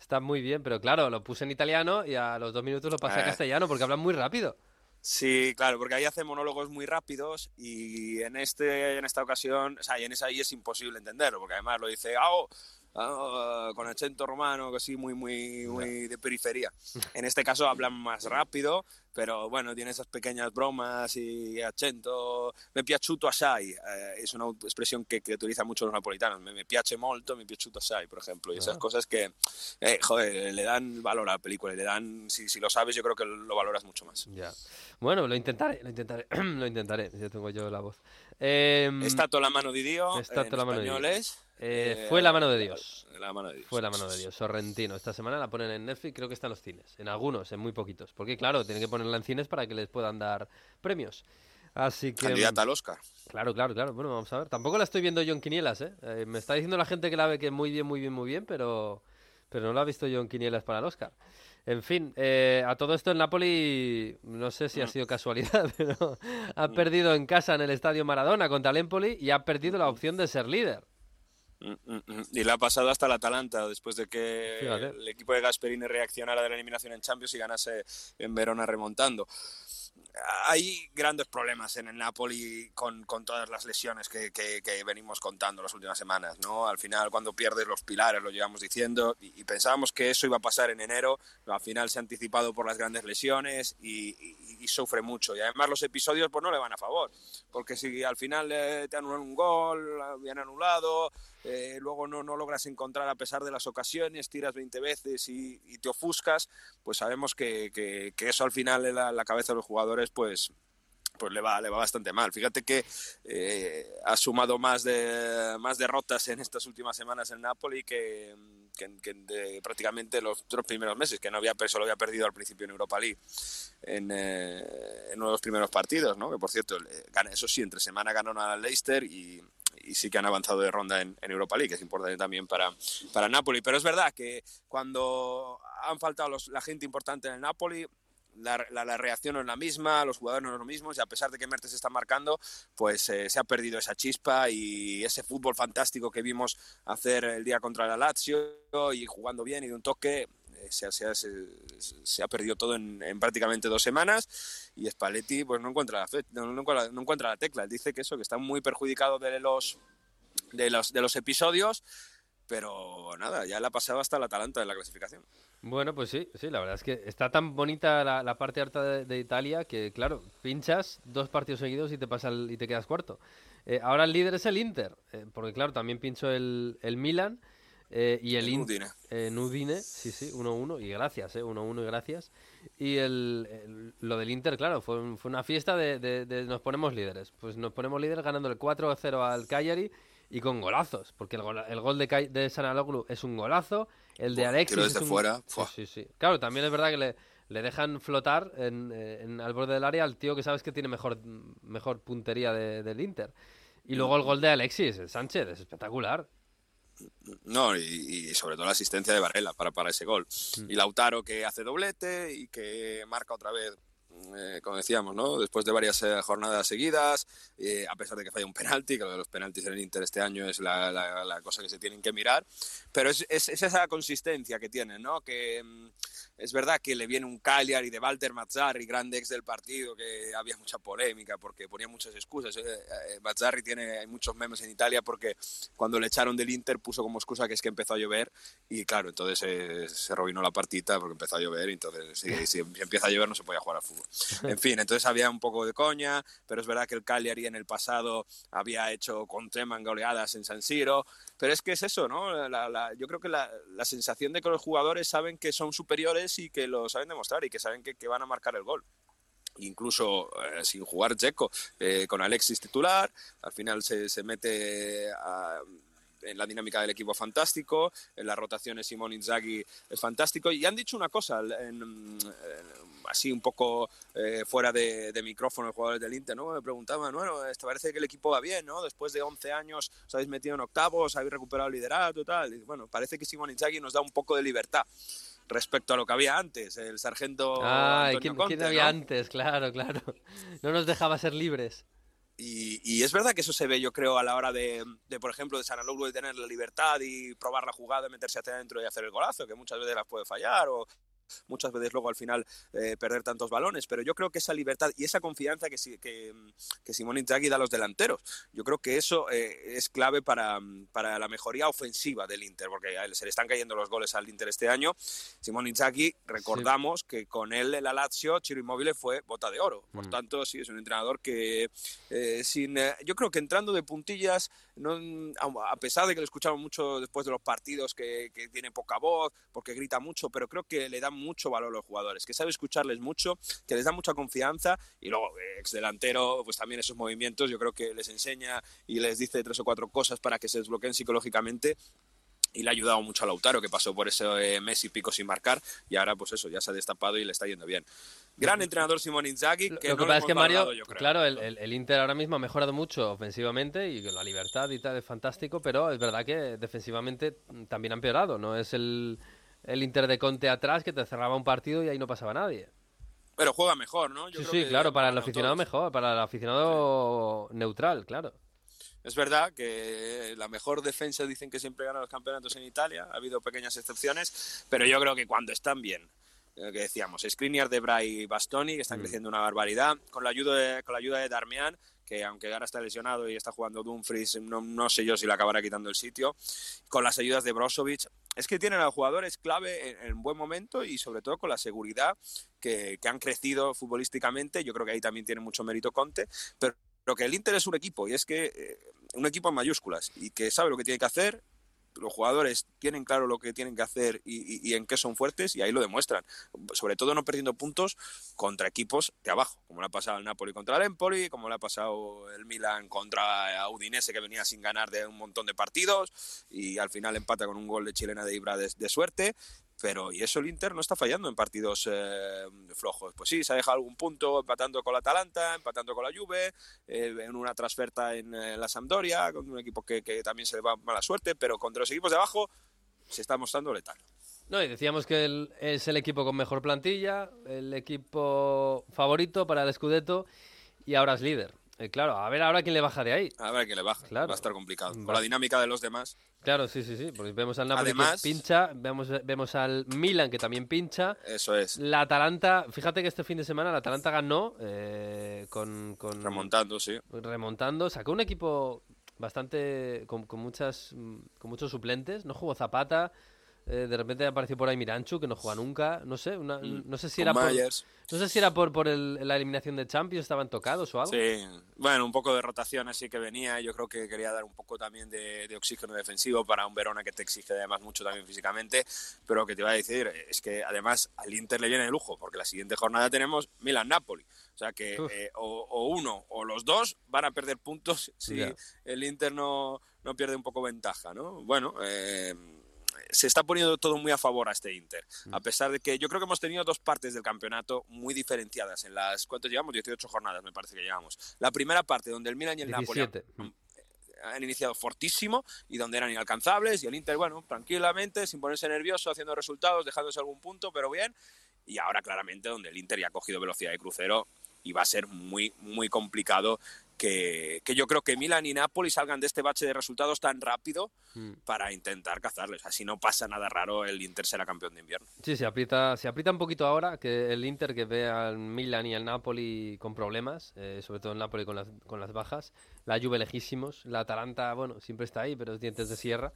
Está muy bien, pero claro, lo puse en italiano y a los dos minutos lo pasé a Eh. castellano porque hablan muy rápido. Sí, claro, porque ahí hace monólogos muy rápidos y en este en esta ocasión, o sea, y en esa ahí es imposible entenderlo, porque además lo dice "Ao", ah, con acento romano, así muy muy muy de periferia. En este caso hablan más rápido, pero bueno, tiene esas pequeñas bromas y accento. Me piaciuto assai, eh, es una expresión que, que utilizan mucho los napolitanos. Me, me piace molto, me piaciuto assai, por ejemplo. Y esas Ah. cosas que, eh, joder, le dan valor a la película, le dan, si, si lo sabes, yo creo que lo valoras mucho más. Ya. Bueno, lo intentaré, lo intentaré, lo intentaré. Ya tengo yo la voz. Em, È stato la mano di Dio, È stato en la mano di español Dio. es, eh, eh, fue la mano de Dios. La mano de Dios. Fue la mano de Dios, Sorrentino. Esta semana la ponen en Netflix, creo que está en los cines. En algunos, en muy poquitos. Porque claro, tienen que ponerla en cines para que les puedan dar premios. Así que... Candidata al Oscar. Claro, claro, claro. Bueno, vamos a ver. Tampoco la estoy viendo yo en Quinielas, ¿eh? Eh, me está diciendo la gente que la ve que muy bien, muy bien, muy bien, pero, pero no la he visto yo en Quinielas para el Oscar. En fin, eh, a todo esto el Napoli, no sé si ha sido casualidad, pero ha perdido en casa en el Estadio Maradona contra el Empoli y ha perdido la opción de ser líder. Mm, mm, mm. Y le ha pasado hasta el Atalanta después de que Fíjate. el equipo de Gasperini reaccionara de la eliminación en Champions y ganase en Verona remontando. Hay grandes problemas en el Napoli con, con todas las lesiones que, que- que venimos contando las últimas semanas, ¿no? Al final, cuando pierdes los pilares, lo llevamos diciendo, y, y pensábamos que eso iba a pasar en enero, pero al final se ha anticipado por las grandes lesiones y, y- y sufre mucho. Y además los episodios pues no le van a favor, porque si al final eh, te anulan un gol, bien anulado, eh, luego no, no logras encontrar a pesar de las ocasiones, tiras 20 veces y, te ofuscas, pues sabemos que, que- eso al final en la, la cabeza de los jugadores pues pues le va, le va bastante mal. Fíjate que eh, ha sumado más de más derrotas en estas últimas semanas en Napoli que, prácticamente los tres primeros meses, que no había solo había perdido al principio en Europa League en, eh, en uno de los primeros partidos, ¿no? Que por cierto, eh, eso sí, entre semana ganaron al Leicester y, y sí que han avanzado de ronda en, Europa League, que es importante también para, para Napoli. Pero es verdad que cuando han faltado los- la gente importante en el Napoli, la, la- la reacción no es la misma, los jugadores no son los mismos y a pesar de que Mertes está marcando, pues eh, se ha perdido esa chispa y ese fútbol fantástico que vimos hacer el día contra la Lazio y jugando bien y de un toque. eh, Se, se se- se ha perdido todo en, en prácticamente dos semanas y Spalletti pues no encuentra la fe- no, no la tecla. Dice que eso, que está muy perjudicado de los, de los, de los episodios, pero nada, ya le ha pasado hasta el Atalanta en la clasificación. Bueno, pues sí, sí, la verdad es que está tan bonita la, la parte alta de, de Italia que, claro, pinchas dos partidos seguidos y te pasa el- y te quedas cuarto. Eh, ahora el líder es el Inter, eh, porque claro, también pinchó el, el Milan eh, y el, El In- Udine. eh, sí, sí, 1-1 y gracias, eh, 1-1 y gracias. Y el, el- lo del Inter, claro, fue, un- fue una fiesta de, de- de nos ponemos líderes. Pues nos ponemos líderes ganando el 4-0 al Cagliari y con golazos, porque el gol, el gol de, de Sanaloglu es un golazo, el de Alexis es desde un- fuera, Sí, sí, sí. Claro, también es verdad que le, le dejan flotar en, eh, en- al borde del área al tío que sabes que tiene mejor, mejor puntería de- del Inter. Y luego el gol de Alexis, el Sánchez, es espectacular. No, y, y sobre todo la asistencia de Varela para, para ese gol. Mm. Y Lautaro que hace doblete y que marca otra vez, eh, como decíamos, ¿no? Después de varias eh, jornadas seguidas, eh, a pesar de que falla un penalti, que lo de los penaltis en el Inter este año es la, la- la cosa que se tienen que mirar. Pero es, es- es esa consistencia que tienen, ¿no? Que mm, es verdad que le viene un Cagliari de Walter Mazzarri, grande ex del partido, que había mucha polémica porque ponía muchas excusas. Eh, eh, Mazzarri tiene hay muchos memes en Italia porque cuando le echaron del Inter puso como excusa que es que empezó a llover y claro, entonces eh, se arruinó la partita porque empezó a llover y entonces si, si empieza a llover no se podía jugar al fútbol. En fin, entonces había un poco de coña, pero es verdad que el Cagliari en el pasado había hecho con Treman goleadas en San Siro, pero es que es eso, ¿no? La- yo creo que la, sensación de que los jugadores saben que son superiores y que lo saben demostrar y que saben que, que van a marcar el gol incluso eh, sin jugar Checo, eh, con Alexis titular, al final se, se mete a- en la dinámica del equipo fantástico, en las rotaciones Simón Inzaghi es fantástico, y han dicho una cosa, en- en- así un poco eh, fuera de, de micrófono los jugadores del Inter, ¿no? Me preguntaban, bueno, esto parece que el equipo va bien, ¿no? Después de 11 años os habéis metido en octavos, habéis recuperado el liderato tal, y bueno, parece que Simón Inzaghi nos da un poco de libertad respecto a lo que había antes, el sargento Ay, Antonio ¿quién, Conte, quién había ¿no? antes? Claro, claro. No nos dejaba ser libres. Y, y es verdad que eso se ve, yo creo, a la hora de, de, por ejemplo, de Sanaloglu de tener la libertad y probar la jugada, meterse hacia adentro y hacer el golazo, que muchas veces las puede fallar, o, muchas veces luego al final eh, perder tantos balones, pero yo creo que esa libertad y esa confianza que, que, que Simone Inzaghi da a los delanteros, yo creo que eso eh, es clave para, para, la mejoría ofensiva del Inter, porque se le están cayendo los goles al Inter este año. Simone Inzaghi, recordamos que con él el Lazio, Chiro Immobile fue bota de oro, por mm. tanto sí, es un entrenador que eh, sin, yo creo que entrando de puntillas, no, a pesar de que lo escuchamos mucho después de los partidos, que, tiene poca voz, porque grita mucho, pero creo que le da mucho valor a los jugadores, que sabe escucharles mucho, que les da mucha confianza y luego ex delantero, pues también esos movimientos yo creo que les enseña y les dice tres o cuatro cosas para que se desbloqueen psicológicamente y le ha ayudado mucho a Lautaro, que pasó por ese eh, Messi pico sin marcar, y ahora pues eso, ya se ha destapado y le está yendo bien. Gran entrenador Simón Inzaghi. Que lo que pasa es que Mario, claro, el, el, Inter ahora mismo ha mejorado mucho ofensivamente y la libertad y tal es fantástico, pero es verdad que defensivamente también ha empeorado, no es el el Inter de Conte atrás que te cerraba un partido y ahí no pasaba nadie. Pero juega mejor, ¿no? sí, sí, claro, para el aficionado mejor, para el aficionado neutral, claro. Es verdad que la mejor defensa dicen que siempre gana los campeonatos en Italia, ha habido pequeñas excepciones, pero yo creo que cuando están bien, eh, que decíamos, Skriniar, Debra y Bastoni, que están mm. creciendo una barbaridad, con la ayuda de, con la ayuda de Darmian, que aunque ahora está lesionado y está jugando Dumfries, no, no sé yo si le acabará quitando el sitio, con las ayudas de Brozovic, es que tienen a jugadores clave en, en, buen momento y sobre todo con la seguridad que, que, han crecido futbolísticamente. Yo creo que ahí también tiene mucho mérito Conte, pero, pero que el Inter es un equipo y es que eh, un equipo en mayúsculas y que sabe lo que tiene que hacer los jugadores tienen claro lo que tienen que hacer y, en qué son fuertes y ahí lo demuestran. Sobre todo no perdiendo puntos contra equipos de abajo, como le ha pasado el Napoli contra el Empoli, como le ha pasado el Milan contra Udinese que venía sin ganar de un montón de partidos y al final empata con un gol de chilena de Ibra de suerte pero y eso el Inter no está fallando en partidos eh, flojos. Pues sí, se ha dejado algún punto empatando con la Atalanta, empatando con la Juve, eh, en una transferta en, eh, la Sampdoria, con un equipo que, también se le va mala suerte, pero contra los equipos de abajo se está mostrando letal. No, y decíamos que es el equipo con mejor plantilla, el equipo favorito para el Scudetto y ahora es líder. Eh, claro, a ver ahora quién le baja de ahí. A ver quién le baja. Va a estar complicado. Con la dinámica de los demás. Claro, sí, sí, sí. Porque vemos al Napoli que pincha, vemos, vemos al Milan que también pincha. Eso es. La Atalanta, fíjate que este fin de semana la Atalanta ganó eh, con, con, Remontando, sí. Remontando. Sacó un equipo bastante. con, con muchas con muchos suplentes. No jugó Zapata. Eh, de repente apareció por ahí Miranchu, que no juega nunca. No sé, mm. no sé si era por, no sé si era por, por la eliminación de Champions, estaban tocados o algo. Sí, bueno, un poco de rotación así que venía. Yo creo que quería dar un poco también de, oxígeno defensivo para un Verona que te exige además mucho también físicamente. Pero lo que te iba a decir es que además al Inter le viene de lujo, porque la siguiente jornada tenemos Milan-Napoli. O sea que eh, o, uno o los dos van a perder puntos si el Inter no, no pierde un poco ventaja, ¿no? Bueno, eh, se está poniendo todo muy a favor a este Inter. Mm. A pesar de que yo creo que hemos tenido dos partes del campeonato muy diferenciadas en las. ¿Cuántos llevamos? 18 jornadas, me parece que llevamos. La primera parte, donde el Milan y el Napoli mm, han iniciado fortísimo y donde eran inalcanzables y el Inter, bueno, tranquilamente, sin ponerse nervioso, haciendo resultados, dejándose algún punto, pero bien. Y ahora claramente donde el Inter ya ha cogido velocidad de crucero y va a ser muy, muy complicado que, yo creo que Milan y Napoli salgan de este bache de resultados tan rápido mm. para intentar cazarles. Así no pasa nada raro, el Inter será campeón de invierno. Sí, se aprieta, se aprieta un poquito ahora que el Inter que ve al Milan y al Napoli con problemas, eh, sobre todo el Napoli con las, con las bajas, la Juve lejísimos, la Atalanta, bueno, siempre está ahí, pero dientes de sierra.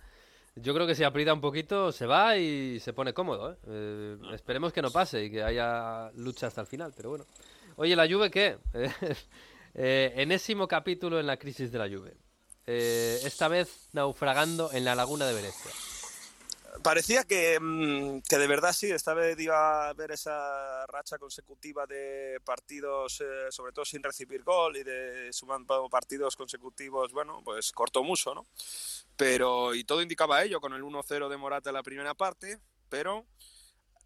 Yo creo que si aprieta un poquito se va y se pone cómodo. ¿eh? Eh, ah. esperemos que no pase y que haya lucha hasta el final, pero bueno. Oye, ¿la Juve qué? Eh, enésimo capítulo en la crisis de la lluvia. Eh, esta vez naufragando en la laguna de Venecia. Parecía que, mm, que, de verdad sí, esta vez iba a haber esa racha consecutiva de partidos, eh, sobre todo sin recibir gol y de sumando partidos consecutivos, bueno, pues corto muso, ¿no? Pero, y todo indicaba ello con el 1-0 de Morata en la primera parte, pero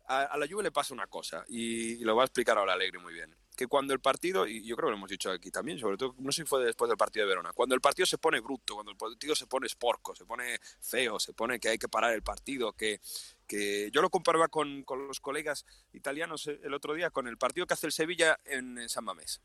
a, la lluvia le pasa una cosa y, y lo va a explicar ahora Alegre muy bien que cuando el partido, y yo creo que lo hemos dicho aquí también, sobre todo, no sé si fue después del partido de Verona, cuando el partido se pone bruto, cuando el partido se pone esporco, se pone feo, se pone que hay que parar el partido, que, que yo lo comparaba con, con los colegas italianos el otro día, con el partido que hace el Sevilla en, San Mamés,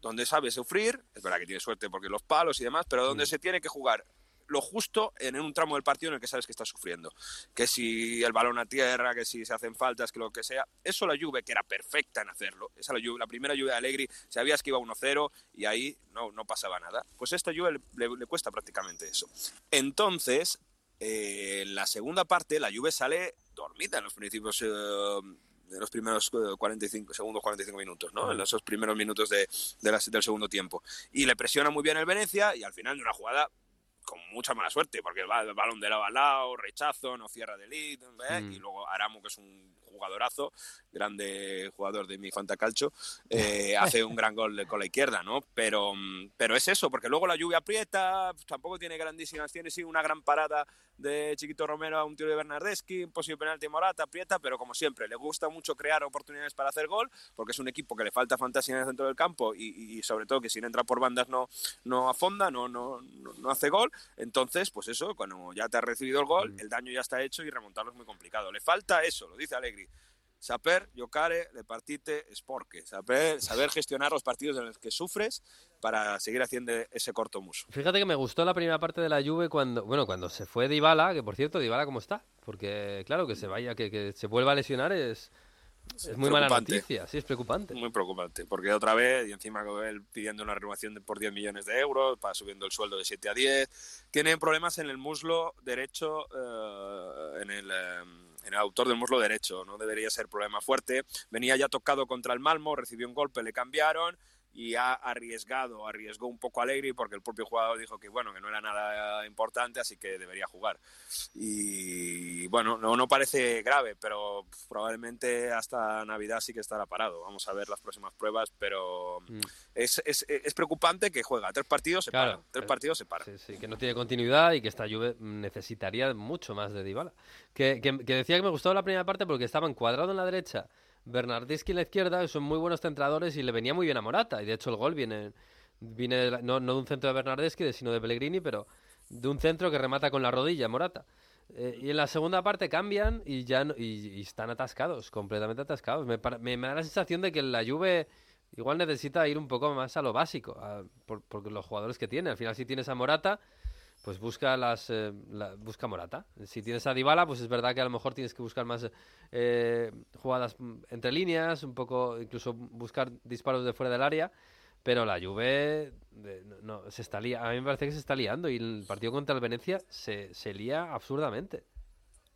donde sabe sufrir, es verdad que tiene suerte porque los palos y demás, pero donde se tiene que jugar lo justo en un tramo del partido en el que sabes que estás sufriendo. Que si el balón a tierra, que si se hacen faltas, que lo que sea. Eso la Juve, que era perfecta en hacerlo. Esa la, primera Juve de Allegri, sabías que iba 1-0 y ahí no, no pasaba nada. Pues esta Juve le, cuesta prácticamente eso. Entonces, eh, en la segunda parte, la Juve sale dormida en los principios... Eh, los primeros 45 segundos, 45 minutos, ¿no? En esos primeros minutos de, del segundo tiempo. Y le presiona muy bien el Venecia y al final de una jugada con mucha mala suerte, porque el, balón de lado a lado, rechazo, no cierra de lead, ¿eh? mm. y luego Aramo, que es un jugadorazo, grande jugador de mi Fantacalcio, eh, hace un gran gol con la izquierda, ¿no? Pero, pero es eso, porque luego la lluvia aprieta, tampoco tiene grandísimas, tiene sí una gran parada de Chiquito Romero a un tiro de Bernardeschi, un posible penalti Morata, aprieta, pero como siempre, le gusta mucho crear oportunidades para hacer gol, porque es un equipo que le falta fantasía en el centro del campo y, sobre todo que si no entra por bandas no, no afonda, no, no, no, hace gol. Entonces, pues eso, cuando ya te has recibido el gol, el daño ya está hecho y remontarlo es muy complicado. Le falta eso, lo dice Alegri. Saber, giocare, le partite, sporque. Saber, saber gestionar los partidos en los que sufres para seguir haciendo ese corto muso. Fíjate que me gustó la primera parte de la Juve cuando, bueno, cuando se fue Dybala, que por cierto, Dybala cómo está, porque claro, que se vaya, que, que se vuelva a lesionar es, es muy mala noticia, sí, es preocupante. Muy preocupante, porque otra vez, y encima él pidiendo una renovación por 10 millones de euros, para subiendo el sueldo de 7 a 10, tiene problemas en el muslo derecho, eh, en el... Em, en el autor del muslo derecho, no debería ser problema fuerte. Venía ya tocado contra el Malmo, recibió un golpe, le cambiaron y ha arriesgado, arriesgó un poco Alegri porque el propio jugador dijo que bueno, que no era nada importante, así que debería jugar. Y bueno, no, no parece grave, pero probablemente hasta Navidad sí que estará parado. Vamos a ver las próximas pruebas, pero mm. es, es, es, preocupante que juega tres partidos se para, tres eh, partidos se para. Sí, sí, que no tiene continuidad y que esta Juve necesitaría mucho más de Dybala. Que, que, que decía que me gustó la primera parte porque estaba encuadrado en la derecha Bernardeschi en la izquierda, son muy buenos centradores y le venía muy bien a Morata. Y de hecho el gol viene, viene no, de un centro de Bernardeschi, sino de Pellegrini, pero de un centro que remata con la rodilla, Morata. Eh, y en la segunda parte cambian y ya y, están atascados, completamente atascados. Me, me, da la sensación de que la Juve igual necesita ir un poco más a lo básico, por, por, los jugadores que tiene. Al final si tienes a Morata pues busca las eh, busca Morata. Si tienes a Dybala, pues es verdad que a lo mejor tienes que buscar más eh, jugadas entre líneas, un poco incluso buscar disparos de fuera del área, pero la Juve no, se está a mí me parece que se está liando y el partido contra el Venecia se, se lía absurdamente.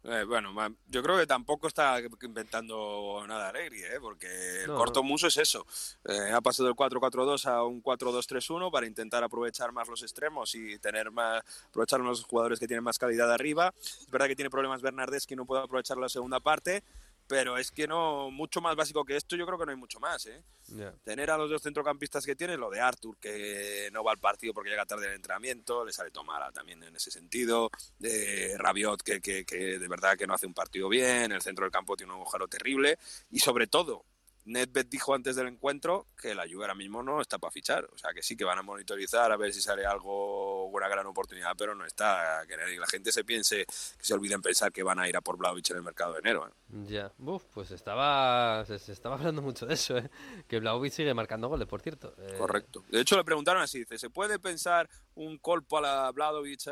Eh, bueno, yo creo que tampoco está inventando nada Alegri, ¿eh? porque el corto muso es eso. Eh, ha pasado del 4-4-2 a un 4-2-3-1 para intentar aprovechar más los extremos y tener más, aprovechar los jugadores que tienen más calidad arriba. Es verdad que tiene problemas Bernardeschi, no puede aprovechar la segunda parte, pero es que no, mucho más básico que esto, yo creo que no hay mucho más. ¿eh? Tener a los dos centrocampistas que tiene, lo de Arthur, que no va al partido porque llega tarde el entrenamiento, le sale tomada también en ese sentido. De Rabiot, que, que, que de verdad que no hace un partido bien, el centro del campo tiene un agujero terrible. Y sobre todo, Nedved dijo antes del encuentro que la Juve ahora mismo no está para fichar, o sea que sí que van a monitorizar a ver si sale algo, una gran oportunidad, pero no está que la gente se piense, que se olviden pensar que van a ir a por Blaovic en el mercado de enero. ¿eh? Ya, Uf, pues estaba, se, estaba hablando mucho de eso, ¿eh? que Blaovic sigue marcando goles, por cierto. Eh. Correcto. De hecho le preguntaron así, dice, ¿se puede pensar un colpo a la Blaovic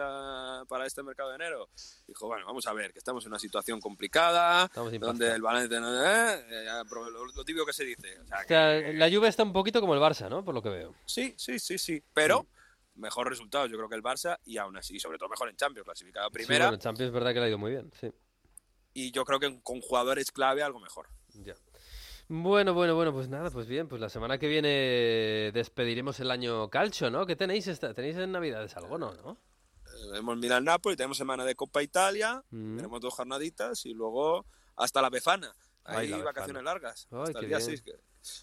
para este mercado de enero? Dijo, bueno, vamos a ver, que estamos en una situación complicada, donde el balance no... Eh, lo, lo que se dice. la lluvia está un poquito como el Barça, ¿no? Por lo que veo. Sí, sí, sí, sí. Pero mejor resultado yo creo que el Barça y aún así, sobre todo mejor en Champions, clasificado primera. Sí, en Champions es verdad que le ha ido muy bien, sí. Y yo creo que con jugadores clave algo mejor. Ya. Bueno, bueno, bueno, pues nada, pues bien, pues la semana que viene despediremos el año calcio, ¿no? ¿Qué tenéis esta? ¿Tenéis en Navidades algo, no? ¿no? Eh, Milan Napoli, tenemos semana de Copa Italia, mm. tenemos dos jornaditas y luego hasta la Befana. Hay vacaciones largas. hasta el día 6.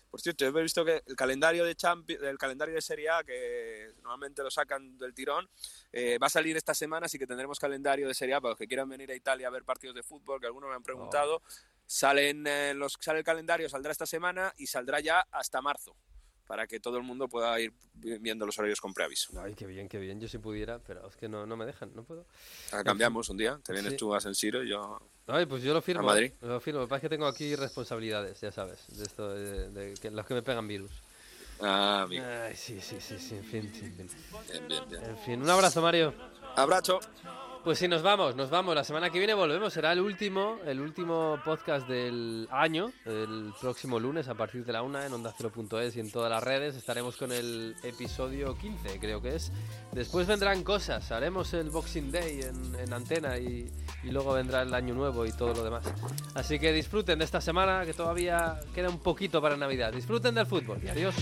Por cierto, he visto que el calendario de Champions, el calendario de Serie A, que normalmente lo sacan del tirón, eh, va a salir esta semana, así que tendremos calendario de Serie A para los que quieran venir a Italia a ver partidos de fútbol, que algunos me han preguntado. Oh. Salen eh, los, sale el calendario, saldrá esta semana y saldrá ya hasta marzo para que todo el mundo pueda ir viendo los horarios con preaviso. Ay, qué bien, qué bien. Yo si pudiera, pero es que no, no me dejan, no puedo. Ah, cambiamos un día, te vienes tú a San Siro y yo... Ay, pues yo lo firmo. A Madrid. Lo firmo. Lo que pasa es que tengo aquí responsabilidades, ya sabes, de esto, de, que, los que me pegan virus. Ah, bien. Ay, sí, sí, sí, sí, en fin, Bien, bien, bien. En fin, un abrazo, Mario. Abrazo. Pues sí, nos vamos, nos vamos. La semana que viene volvemos. Será el último, el último podcast del año. El próximo lunes a partir de la una en onda 0.es y en todas las redes. Estaremos con el episodio 15, creo que es. Después vendrán cosas. Haremos el Boxing Day en, antena y, y luego vendrá el año nuevo y todo lo demás. Así que disfruten de esta semana que todavía queda un poquito para Navidad. Disfruten del fútbol y adiós.